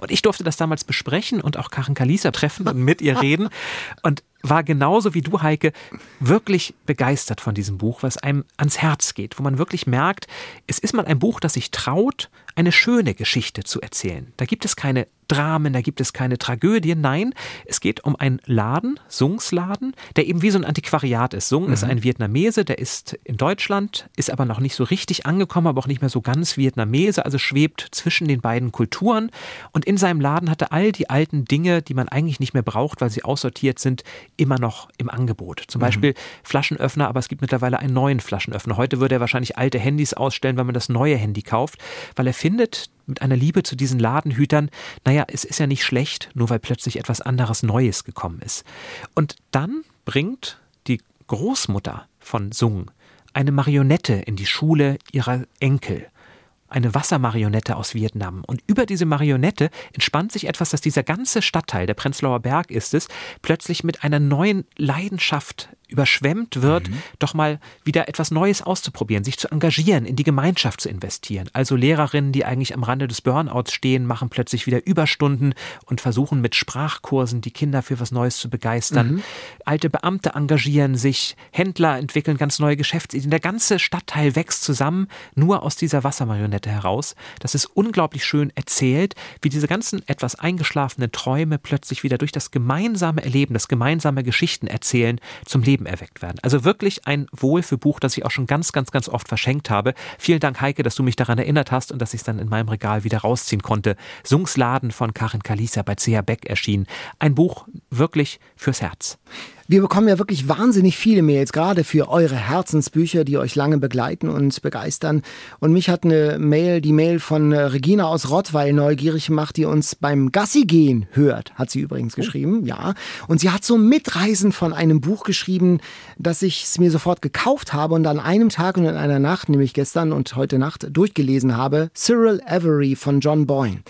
und ich durfte das damals besprechen und auch Karin Kalisa treffen und mit ihr reden und war genauso wie du, Heike, wirklich begeistert von diesem Buch, was einem ans Herz geht, wo man wirklich merkt, es ist mal ein Buch, das sich traut, eine schöne Geschichte zu erzählen. Da gibt es keine Dramen, da gibt es keine Tragödien. Nein, es geht um einen Laden, Sungsladen, der eben wie so ein Antiquariat ist. Sung mhm. ist ein Vietnamese, der ist in Deutschland, ist aber noch nicht so richtig angekommen, aber auch nicht mehr so ganz Vietnamese, also schwebt zwischen den beiden Kulturen. Und in seinem Laden hat er all die alten Dinge, die man eigentlich nicht mehr braucht, weil sie aussortiert sind, immer noch im Angebot. Zum mhm. Beispiel Flaschenöffner, aber es gibt mittlerweile einen neuen Flaschenöffner. Heute würde er wahrscheinlich alte Handys ausstellen, wenn man das neue Handy kauft, weil er findet, mit einer Liebe zu diesen Ladenhütern, naja, es ist ja nicht schlecht, nur weil plötzlich etwas anderes Neues gekommen ist. Und dann bringt die Großmutter von Sung eine Marionette in die Schule ihrer Enkel eine Wassermarionette aus Vietnam. Und über diese Marionette entspannt sich etwas, dass dieser ganze Stadtteil, der Prenzlauer Berg ist es, plötzlich mit einer neuen Leidenschaft überschwemmt wird, mhm. doch mal wieder etwas Neues auszuprobieren, sich zu engagieren, in die Gemeinschaft zu investieren. Also Lehrerinnen, die eigentlich am Rande des Burnouts stehen, machen plötzlich wieder Überstunden und versuchen mit Sprachkursen die Kinder für was Neues zu begeistern. Mhm. Alte Beamte engagieren sich, Händler entwickeln ganz neue Geschäftsideen. Der ganze Stadtteil wächst zusammen, nur aus dieser Wassermarionette heraus. Das ist unglaublich schön erzählt, wie diese ganzen etwas eingeschlafenen Träume plötzlich wieder durch das gemeinsame Erleben, das gemeinsame Geschichten erzählen zum Leben Leben erweckt werden. Also wirklich ein Wohl für Buch, das ich auch schon ganz, ganz, ganz oft verschenkt habe. Vielen Dank, Heike, dass du mich daran erinnert hast und dass ich es dann in meinem Regal wieder rausziehen konnte. Sungs Laden von Karin Kalisa bei C.A. Beck erschienen. Ein Buch wirklich fürs Herz. Wir bekommen ja wirklich wahnsinnig viele Mails, gerade für eure Herzensbücher, die euch lange begleiten und begeistern. Und mich hat eine Mail, die Mail von äh, Regina aus Rottweil neugierig gemacht, die uns beim Gassi gehen hört, hat sie übrigens geschrieben, ja. Und sie hat so mitreisend von einem Buch geschrieben, dass ich es mir sofort gekauft habe und an einem Tag und in einer Nacht, nämlich gestern und heute Nacht, durchgelesen habe. Cyril Avery von John Boyne.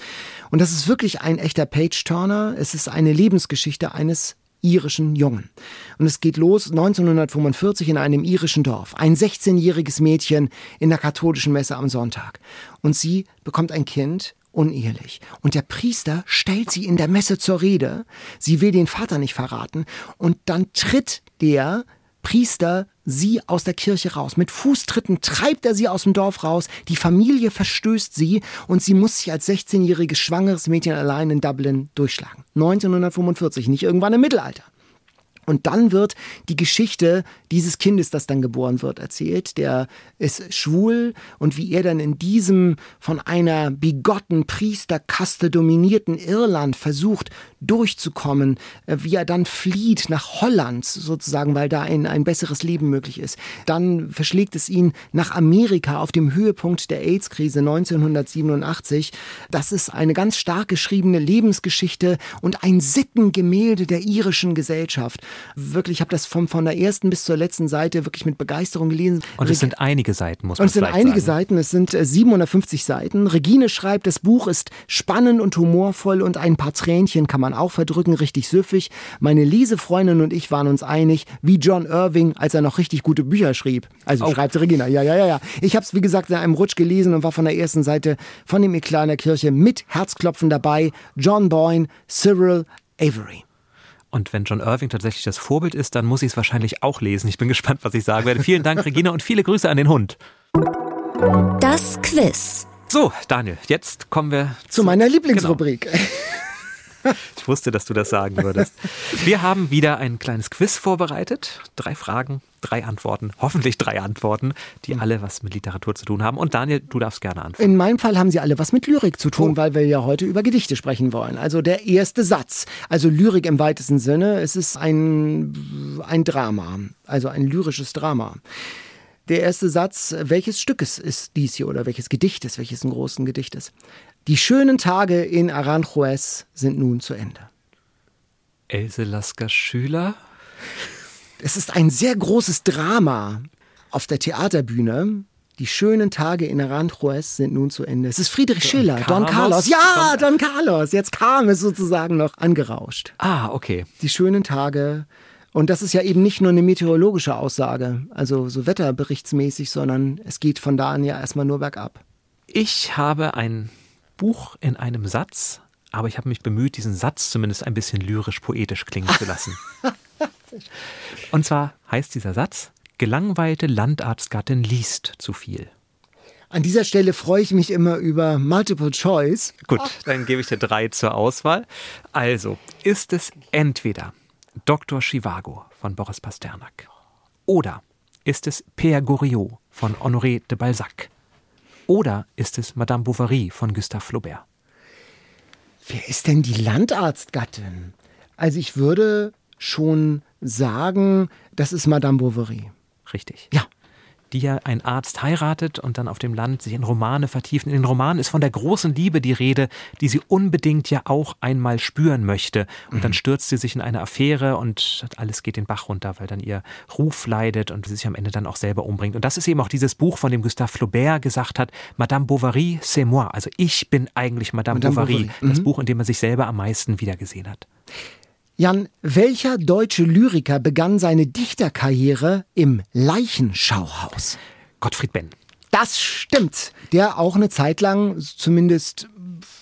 Und das ist wirklich ein echter Page-Turner. Es ist eine Lebensgeschichte eines irischen Jungen. Und es geht los 1945 in einem irischen Dorf. Ein 16-jähriges Mädchen in der katholischen Messe am Sonntag. Und sie bekommt ein Kind unehelich. Und der Priester stellt sie in der Messe zur Rede. Sie will den Vater nicht verraten. Und dann tritt der Priester sie aus der Kirche raus. Mit Fußtritten treibt er sie aus dem Dorf raus. Die Familie verstößt sie und sie muss sich als 16-jähriges schwangeres Mädchen allein in Dublin durchschlagen. 1945, nicht irgendwann im Mittelalter. Und dann wird die Geschichte dieses Kindes, das dann geboren wird, erzählt. Der ist schwul und wie er dann in diesem von einer bigotten Priesterkaste dominierten Irland versucht durchzukommen, äh, wie er dann flieht nach Holland sozusagen, weil da ein, ein besseres Leben möglich ist. Dann verschlägt es ihn nach Amerika auf dem Höhepunkt der AIDS-Krise 1987. Das ist eine ganz stark geschriebene Lebensgeschichte und ein Sittengemälde der irischen Gesellschaft wirklich, ich habe das vom, von der ersten bis zur letzten Seite wirklich mit Begeisterung gelesen. Und es sind einige Seiten, muss man Und es sind einige sagen. Seiten, es sind 750 äh, Seiten. Regine schreibt, das Buch ist spannend und humorvoll und ein paar Tränchen kann man auch verdrücken, richtig süffig. Meine Lesefreundin und ich waren uns einig, wie John Irving, als er noch richtig gute Bücher schrieb. Also oh. schreibt Regina, ja, ja, ja, ja. Ich habe es, wie gesagt, in einem Rutsch gelesen und war von der ersten Seite von dem Eklat in der Kirche mit Herzklopfen dabei. John Boyne, Cyril Avery. Und wenn John Irving tatsächlich das Vorbild ist, dann muss ich es wahrscheinlich auch lesen. Ich bin gespannt, was ich sagen werde. Vielen Dank, Regina, und viele Grüße an den Hund. Das Quiz. So, Daniel, jetzt kommen wir zu, zu meiner Lieblingsrubrik. Genau. Ich wusste, dass du das sagen würdest. Wir haben wieder ein kleines Quiz vorbereitet. Drei Fragen, drei Antworten, hoffentlich drei Antworten, die alle was mit Literatur zu tun haben. Und Daniel, du darfst gerne antworten. In meinem Fall haben sie alle was mit Lyrik zu tun, oh. weil wir ja heute über Gedichte sprechen wollen. Also der erste Satz, also Lyrik im weitesten Sinne, es ist ein, ein Drama, also ein lyrisches Drama. Der erste Satz, welches Stückes ist dies hier oder welches Gedichtes, welches ein großen Gedicht ist? Die schönen Tage in Aranjuez sind nun zu Ende. Else Lasker Schüler? Es ist ein sehr großes Drama auf der Theaterbühne. Die schönen Tage in Aranjuez sind nun zu Ende. Es ist Friedrich Don Schiller, Carlos? Don Carlos. Ja, Don Carlos. Jetzt kam es sozusagen noch angerauscht. Ah, okay. Die schönen Tage. Und das ist ja eben nicht nur eine meteorologische Aussage, also so wetterberichtsmäßig, sondern es geht von da an ja erstmal nur bergab. Ich habe ein Buch in einem Satz, aber ich habe mich bemüht, diesen Satz zumindest ein bisschen lyrisch-poetisch klingen zu lassen. Und zwar heißt dieser Satz, gelangweilte Landarztgattin liest zu viel. An dieser Stelle freue ich mich immer über Multiple Choice. Gut, dann gebe ich dir drei zur Auswahl. Also, ist es entweder Dr. Chivago von Boris Pasternak oder ist es Pierre Goriot von Honoré de Balzac oder ist es Madame Bovary von Gustave Flaubert? Wer ist denn die Landarztgattin? Also ich würde schon sagen, das ist Madame Bovary. Richtig. Ja die ja ein Arzt heiratet und dann auf dem Land sich in Romane vertieft. In den Romanen ist von der großen Liebe die Rede, die sie unbedingt ja auch einmal spüren möchte. Und mhm. dann stürzt sie sich in eine Affäre und alles geht den Bach runter, weil dann ihr Ruf leidet und sie sich am Ende dann auch selber umbringt. Und das ist eben auch dieses Buch, von dem Gustave Flaubert gesagt hat, Madame Bovary, c'est moi. Also ich bin eigentlich Madame, Madame Bovary. Bovary. Mhm. Das Buch, in dem er sich selber am meisten wiedergesehen hat. Jan, welcher deutsche Lyriker begann seine Dichterkarriere im Leichenschauhaus? Gottfried Benn. Das stimmt. Der auch eine Zeit lang zumindest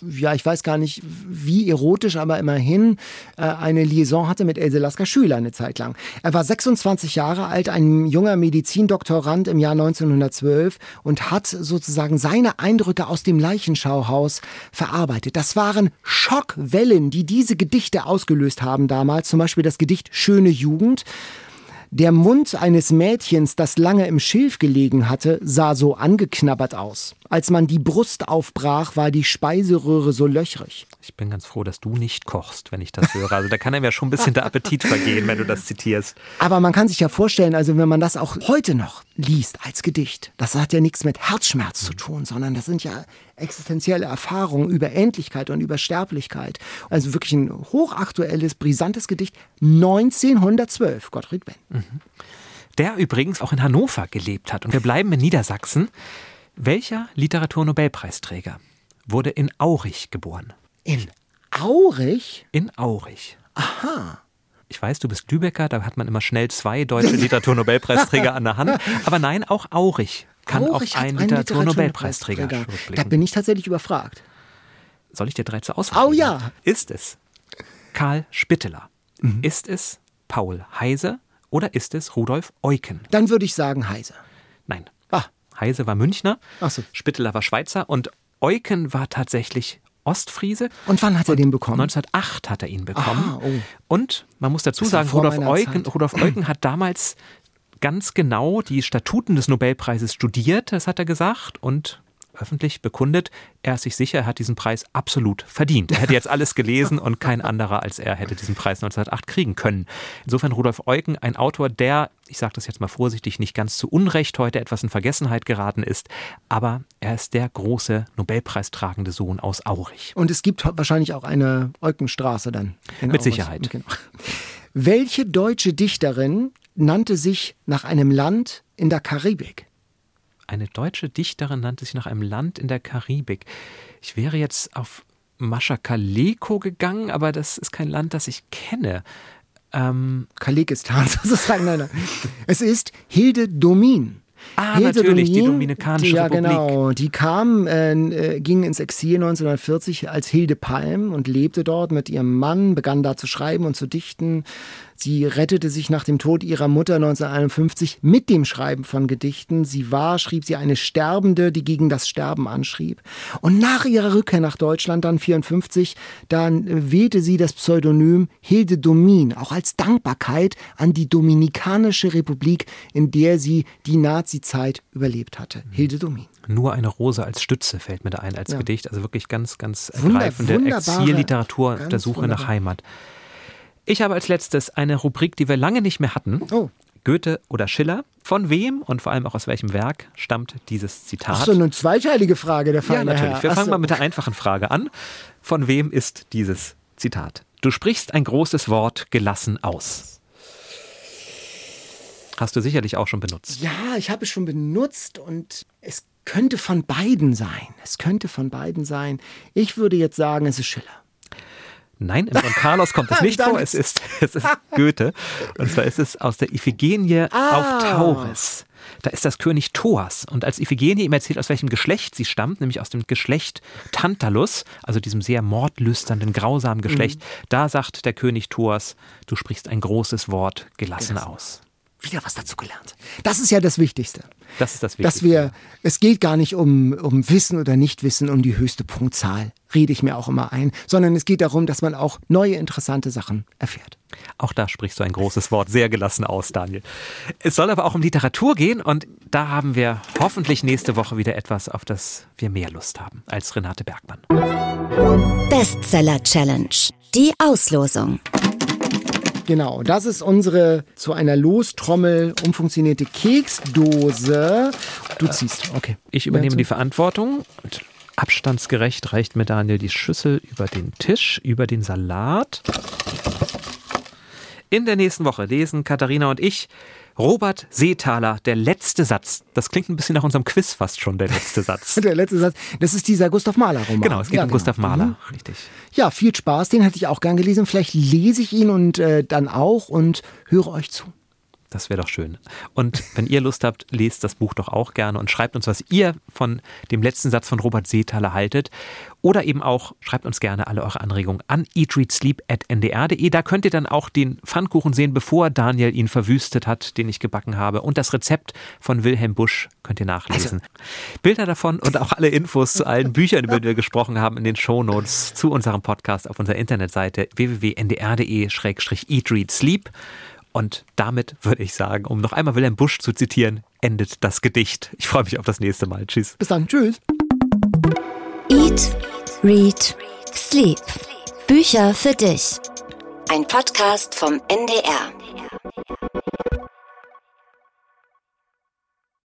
ja, ich weiß gar nicht, wie erotisch, aber immerhin äh, eine Liaison hatte mit Else Lasker Schüler eine Zeit lang. Er war 26 Jahre alt, ein junger Medizindoktorand im Jahr 1912 und hat sozusagen seine Eindrücke aus dem Leichenschauhaus verarbeitet. Das waren Schockwellen, die diese Gedichte ausgelöst haben damals. Zum Beispiel das Gedicht Schöne Jugend. Der Mund eines Mädchens, das lange im Schilf gelegen hatte, sah so angeknabbert aus. Als man die Brust aufbrach, war die Speiseröhre so löchrig. Ich bin ganz froh, dass du nicht kochst, wenn ich das höre. Also da kann einem ja schon ein bisschen der Appetit vergehen, wenn du das zitierst. Aber man kann sich ja vorstellen, also wenn man das auch heute noch liest als Gedicht, das hat ja nichts mit Herzschmerz zu tun, sondern das sind ja existenzielle Erfahrungen über Endlichkeit und über Sterblichkeit. Also wirklich ein hochaktuelles, brisantes Gedicht 1912, Gottfried Benn. Der übrigens auch in Hannover gelebt hat. Und wir bleiben in Niedersachsen. Welcher Literaturnobelpreisträger wurde in Aurich geboren? In Aurich? In Aurich. Ich weiß, du bist Lübecker, da hat man immer schnell zwei deutsche Literaturnobelpreisträger an der Hand. Aber nein, auch Aurich kann Aurich einen einen Literaturnobelpreisträger Literaturnobelpreisträger. Da bin ich tatsächlich überfragt. Soll ich dir drei zur Auswahl Oh ja. Ist es Karl Spitteler? Ist es Paul Heise? Oder ist es Rudolf Eucken? Dann würde ich sagen Heise. Nein. Heise war Münchner, so. Spitteler war Schweizer und Eucken war tatsächlich Ostfriese. Und wann hat er den bekommen? 1908 hat er ihn bekommen. Aha, oh. Und man muss dazu sagen, Rudolf Eucken. Rudolf Eucken hat damals ganz genau die Statuten des Nobelpreises studiert, das hat er gesagt, und öffentlich bekundet, er ist sich sicher, er hat diesen Preis absolut verdient. Er hätte jetzt alles gelesen und kein anderer als er hätte diesen Preis 1908 kriegen können. Insofern Rudolf Eucken, ein Autor, der, ich sage das jetzt mal vorsichtig, nicht ganz zu Unrecht heute etwas in Vergessenheit geraten ist, aber er ist der große Nobelpreistragende Sohn aus Aurich. Und es gibt wahrscheinlich auch eine Eukenstraße dann. Mit Aurich. Sicherheit. Genau. Welche deutsche Dichterin nannte sich nach einem Land in der Karibik? Eine deutsche Dichterin nannte sich nach einem Land in der Karibik. Ich wäre jetzt auf Mascha Kaleko gegangen, aber das ist kein Land, das ich kenne. Ähm, Kalikistan sozusagen. Nein, nein. Es ist Hilde Domin. Ah, natürlich, die Dominikanische ja, Republik. genau. Die kam, äh, äh, ging ins Exil 1940 als Hilde Palm und lebte dort mit ihrem Mann, begann da zu schreiben und zu dichten. Sie rettete sich nach dem Tod ihrer Mutter 1951 mit dem Schreiben von Gedichten. Sie war, schrieb sie, eine Sterbende, die gegen das Sterben anschrieb. Und nach ihrer Rückkehr nach Deutschland, dann 54, dann äh, wählte sie das Pseudonym Hilde Domin, auch als Dankbarkeit an die Dominikanische Republik, in der sie die Nazi-Zeit überlebt hatte. Hilde Domin. nur eine Rose als Stütze fällt mir da ein als Ja. Gedicht. Also wirklich ganz, ganz Wunder- ergreifende wunderbare- Exilliteratur auf der Suche wunderbar. nach Heimat. Ich habe als letztes eine Rubrik, die wir lange nicht mehr hatten. Oh. Goethe oder Schiller. Von wem und vor allem auch aus welchem Werk stammt dieses Zitat? Ach so, eine zweiteilige Frage, der Ja, feine natürlich. Herr. Wir Ach fangen so. mal mit der einfachen Frage an. Von wem ist dieses Zitat? Du sprichst ein großes Wort gelassen aus. Hast du sicherlich auch schon benutzt. Ja, ich habe es schon benutzt und es könnte von beiden sein. Es könnte von beiden sein. Ich würde jetzt sagen, es ist Schiller. Nein, im Don Carlos kommt es nicht vor. Es ist, es ist Goethe. Und zwar ist es aus der Iphigenie Ah. auf Tauris. Da ist das König Thoas. Und als Iphigenie ihm erzählt, aus welchem Geschlecht sie stammt, nämlich aus dem Geschlecht Tantalus, also diesem sehr mordlüsternden, grausamen Geschlecht, Mhm. da sagt der König Thoas, du sprichst ein großes Wort gelassen aus. Wieder was dazu gelernt. Das ist ja das Wichtigste. Das ist das Wichtigste. Dass wir, es geht gar nicht um, um Wissen oder Nichtwissen, um die höchste Punktzahl, rede ich mir auch immer ein, sondern es geht darum, dass man auch neue interessante Sachen erfährt. Auch da sprichst du ein großes Wort sehr gelassen aus, Daniel. Es soll aber auch um Literatur gehen und da haben wir hoffentlich nächste Woche wieder etwas, auf das wir mehr Lust haben als Renate Bergmann. Bestseller Challenge. Die Auslosung. Genau, das ist unsere zu einer Lostrommel umfunktionierte Keksdose. Du ziehst, okay. Ich übernehme die Verantwortung und abstandsgerecht reicht mir Daniel die Schüssel über den Tisch, über den Salat. In der nächsten Woche lesen Katharina und ich Robert Seethaler, der letzte Satz. Das klingt ein bisschen nach unserem Quiz fast schon, der letzte Satz. Der letzte Satz, das ist dieser Gustav Mahler Roman. Genau, es geht Ja, um genau. Gustav Mahler, Mhm. richtig. Ja, viel Spaß, den hätte ich auch gern gelesen. Vielleicht lese ich ihn und äh, dann auch und höre euch zu. Das wäre doch schön. Und wenn ihr Lust habt, lest das Buch doch auch gerne und schreibt uns, was ihr von dem letzten Satz von Robert Seethaler haltet. Oder eben auch, schreibt uns gerne alle eure Anregungen an eatreadsleep.ndr.de. Da könnt ihr dann auch den Pfannkuchen sehen, bevor Daniel ihn verwüstet hat, den ich gebacken habe. Und das Rezept von Wilhelm Busch könnt ihr nachlesen. Bilder davon und auch alle Infos zu allen Büchern, über die wir gesprochen haben, in den Shownotes zu unserem Podcast auf unserer Internetseite www.ndr.de-eatreadsleep. Und damit würde ich sagen, um noch einmal Wilhelm Busch zu zitieren, endet das Gedicht. Ich freue mich auf das nächste Mal. Tschüss. Bis dann. Tschüss. Eat, Read, Sleep. Bücher für dich. Ein Podcast vom NDR.